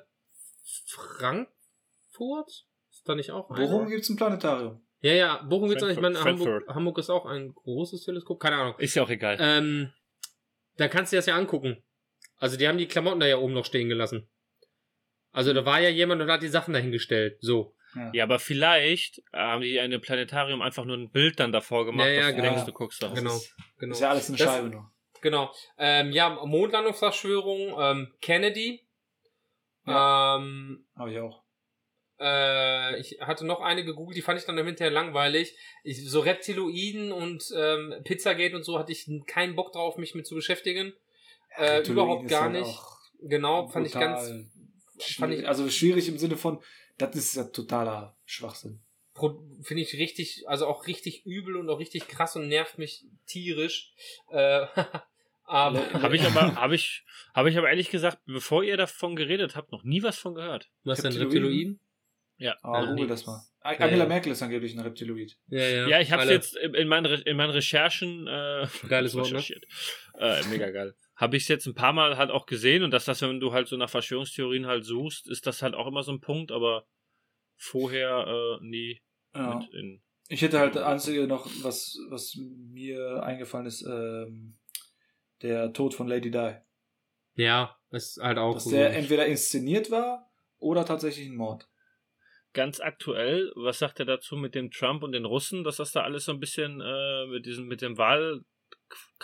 Frankfurt? Ist da nicht auch einer? Bochum gibt es ein Planetarium. Ja, ja, Bochum gibt's auch nicht. Ich meine. Hamburg, Hamburg ist auch ein großes Teleskop, keine Ahnung. Ist ja auch egal. Ähm, da kannst du dir das ja angucken. Also die haben die Klamotten da ja oben noch stehen gelassen. Also da war ja jemand und hat die Sachen dahingestellt. So. Ja, aber vielleicht äh, haben die in einem Planetarium einfach nur ein Bild dann davor gemacht, Ja, ja, dass du genau. denkst, du guckst da. Genau. Ist, genau. ist ja alles eine Das- Scheibe nur. Genau. Ähm, ja, Mondlandungsverschwörung, ähm, Kennedy. Ähm, Habe ich auch. äh, ich hatte noch eine gegoogelt, die fand ich dann hinterher langweilig. Ich, so Reptiloiden und ähm, Pizzagate und so hatte ich keinen Bock drauf, mich mit zu beschäftigen. Äh, überhaupt gar halt nicht. Genau, fand ich brutal ganz. Fand ich, also schwierig im Sinne von, das ist ja totaler Schwachsinn. finde ich richtig, also auch richtig übel und auch richtig krass und nervt mich tierisch. Äh, <laughs> aber Habe ich aber, habe ich, habe ich aber ehrlich gesagt, bevor ihr davon geredet habt, noch nie was von gehört. was denn Reptiloiden? Ja. Ah, Ja, google das mal. Angela ja. Merkel ist angeblich ein Reptiloid. Ja, ja. Ja, ich habe es jetzt in in meinen, Re in meinen Recherchen äh, Geiles <laughs> Wort, ne? recherchiert. Äh, mega geil. Habe ich es jetzt ein paar Mal halt auch gesehen und dass das, wenn du halt so nach Verschwörungstheorien halt suchst, ist das halt auch immer so ein Punkt, aber vorher äh, nie Ja. mit in. Ich hätte halt das einzige noch, was, was mir eingefallen ist, ähm, der Tod von Lady Di. Ja, ist halt auch Dass so. der entweder inszeniert war oder tatsächlich ein Mord. Ganz aktuell, was sagt er dazu mit dem Trump und den Russen, dass das da alles so ein bisschen äh, mit diesem mit dem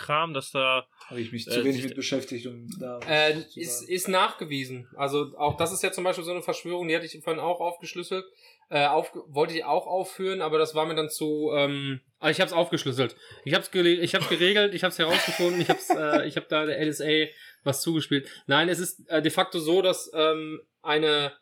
Wahlkram, dass da Habe ich mich Äh, zu wenig mit beschäftigt, um da Äh, ist, ist nachgewiesen. Also auch das ist ja zum Beispiel so eine Verschwörung, die hatte ich vorhin auch aufgeschlüsselt. Äh, auf, wollte ich auch aufführen, aber das war mir dann zu. Ähm, ah, ich habe es aufgeschlüsselt. Ich habe es ich hab's geregelt, ich habe es herausgefunden, ich habe äh, ich hab da der NSA was zugespielt. Nein, es ist äh, de facto so, dass ähm, eine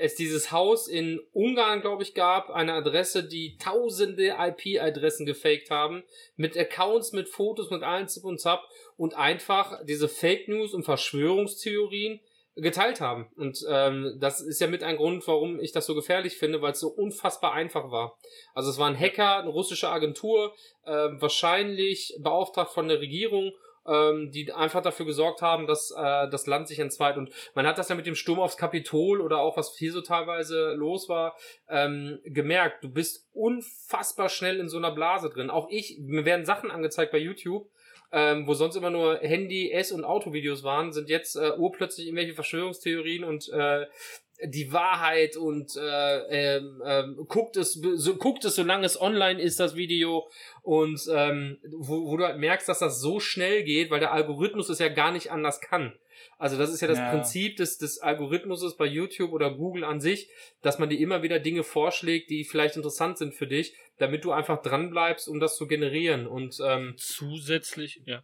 es dieses Haus in Ungarn, glaube ich, gab, eine Adresse, die tausende IP-Adressen gefaked haben, mit Accounts, mit Fotos, mit allen Zip und Zap und einfach diese Fake News und Verschwörungstheorien geteilt haben. Und ähm, das ist ja mit ein Grund, warum ich das so gefährlich finde, weil es so unfassbar einfach war. Also es war ein Hacker, eine russische Agentur, äh, wahrscheinlich beauftragt von der Regierung, ähm, die einfach dafür gesorgt haben, dass äh, das Land sich entzweit. Und man hat das ja mit dem Sturm aufs Kapitol oder auch was hier so teilweise los war, ähm, gemerkt. Du bist unfassbar schnell in so einer Blase drin. Auch ich, mir werden Sachen angezeigt bei YouTube, ähm, wo sonst immer nur Handy, S- und Autovideos waren, sind jetzt äh, urplötzlich irgendwelche Verschwörungstheorien und äh, die Wahrheit und äh, ähm, ähm, guckt es so, guckt es solange es online ist das Video und ähm, wo, wo du halt merkst dass das so schnell geht weil der Algorithmus es ja gar nicht anders kann also das ist ja das Ja. Prinzip des des Algorithmuses bei YouTube oder Google an sich dass man dir immer wieder Dinge vorschlägt die vielleicht interessant sind für dich damit du einfach dran bleibst um das zu generieren und ähm, zusätzlich, ja.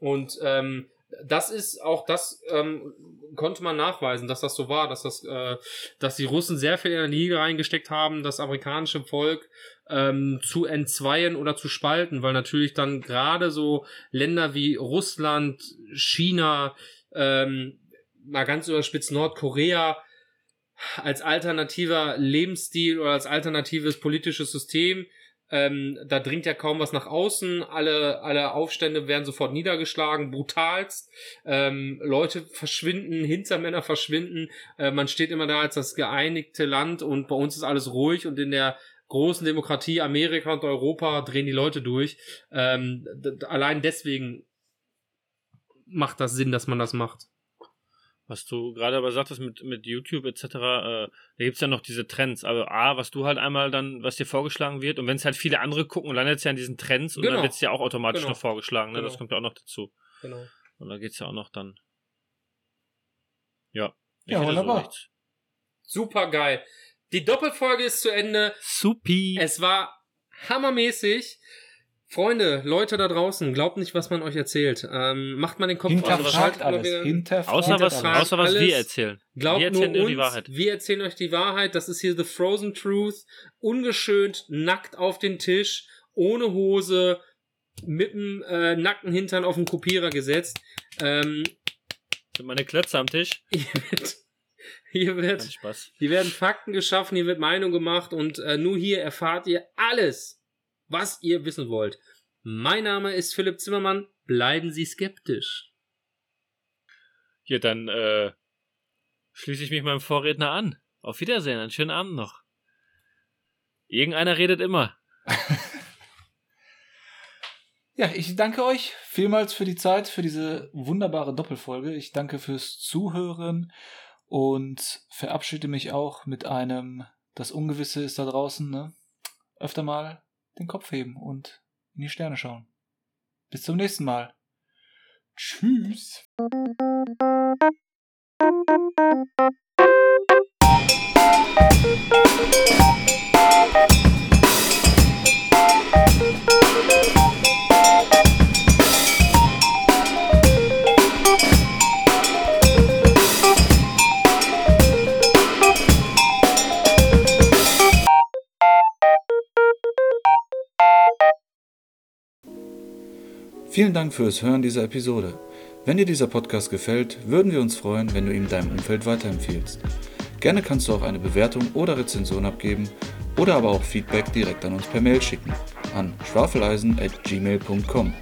und ähm, das ist auch das ähm, konnte man nachweisen, dass das so war, dass das, äh, dass die Russen sehr viel Energie reingesteckt haben, das amerikanische Volk ähm, zu entzweien oder zu spalten, weil natürlich dann gerade so Länder wie Russland, China, ähm, mal ganz überspitzt Nordkorea als alternativer Lebensstil oder als alternatives politisches System ähm, da dringt ja kaum was nach außen. Alle, alle Aufstände werden sofort niedergeschlagen, brutalst. Ähm, Leute verschwinden, Hintermänner verschwinden. Äh, man steht immer da als das geeinigte Land und bei uns ist alles ruhig und in der großen Demokratie Amerika und Europa drehen die Leute durch. Ähm, allein deswegen macht das Sinn, dass man das macht. Was du gerade aber sagtest mit, mit YouTube etc., äh, da gibt's ja noch diese Trends. Also A, was du halt einmal dann, was dir vorgeschlagen wird, und wenn es halt viele andere gucken, landet es ja an diesen Trends und Genau. dann wird's ja auch automatisch Genau. noch vorgeschlagen, ne? Das Genau. kommt ja auch noch dazu. Genau. Und da geht's ja auch noch dann. Ja. Ja, so wunderbar. nichts. Super geil. Die Doppelfolge ist zu Ende. Supi. Es war hammermäßig. Freunde, Leute da draußen, glaubt nicht, was man euch erzählt. Ähm, macht mal den Kopf Hinterfragt schaltet mal alles. wieder- Hinterfragt Außer was, Hinterfragt außer was alles. wir erzählen. Glaubt wir nur erzählen nur uns, die Wahrheit. wir erzählen euch die Wahrheit. Das ist hier The Frozen Truth. Ungeschönt, nackt auf den Tisch, ohne Hose, mit dem äh, nackten Hintern auf den Kopierer gesetzt. Ähm, Sind meine Klötze am Tisch? <laughs> hier wird. Hier werden Fakten geschaffen, hier wird Meinung gemacht und äh, nur hier erfahrt ihr alles, was ihr wissen wollt. Mein Name ist Philipp Zimmermann. Bleiben Sie skeptisch. Hier, dann äh, schließe ich mich meinem Vorredner an. Auf Wiedersehen, einen schönen Abend noch. Irgendeiner redet immer. <laughs> Ja, ich danke euch vielmals für die Zeit, für diese wunderbare Doppelfolge. Ich danke fürs Zuhören und verabschiede mich auch mit einem, das Ungewisse ist da draußen, ne? Öfter mal den Kopf heben und in die Sterne schauen. Bis zum nächsten Mal. Tschüss. Thank you. Vielen Dank fürs Hören dieser Episode. Wenn dir dieser Podcast gefällt, würden wir uns freuen, wenn du ihn deinem Umfeld weiterempfiehlst. Gerne kannst du auch eine Bewertung oder Rezension abgeben oder aber auch Feedback direkt an uns per Mail schicken an schwafeleisen@gmail.com.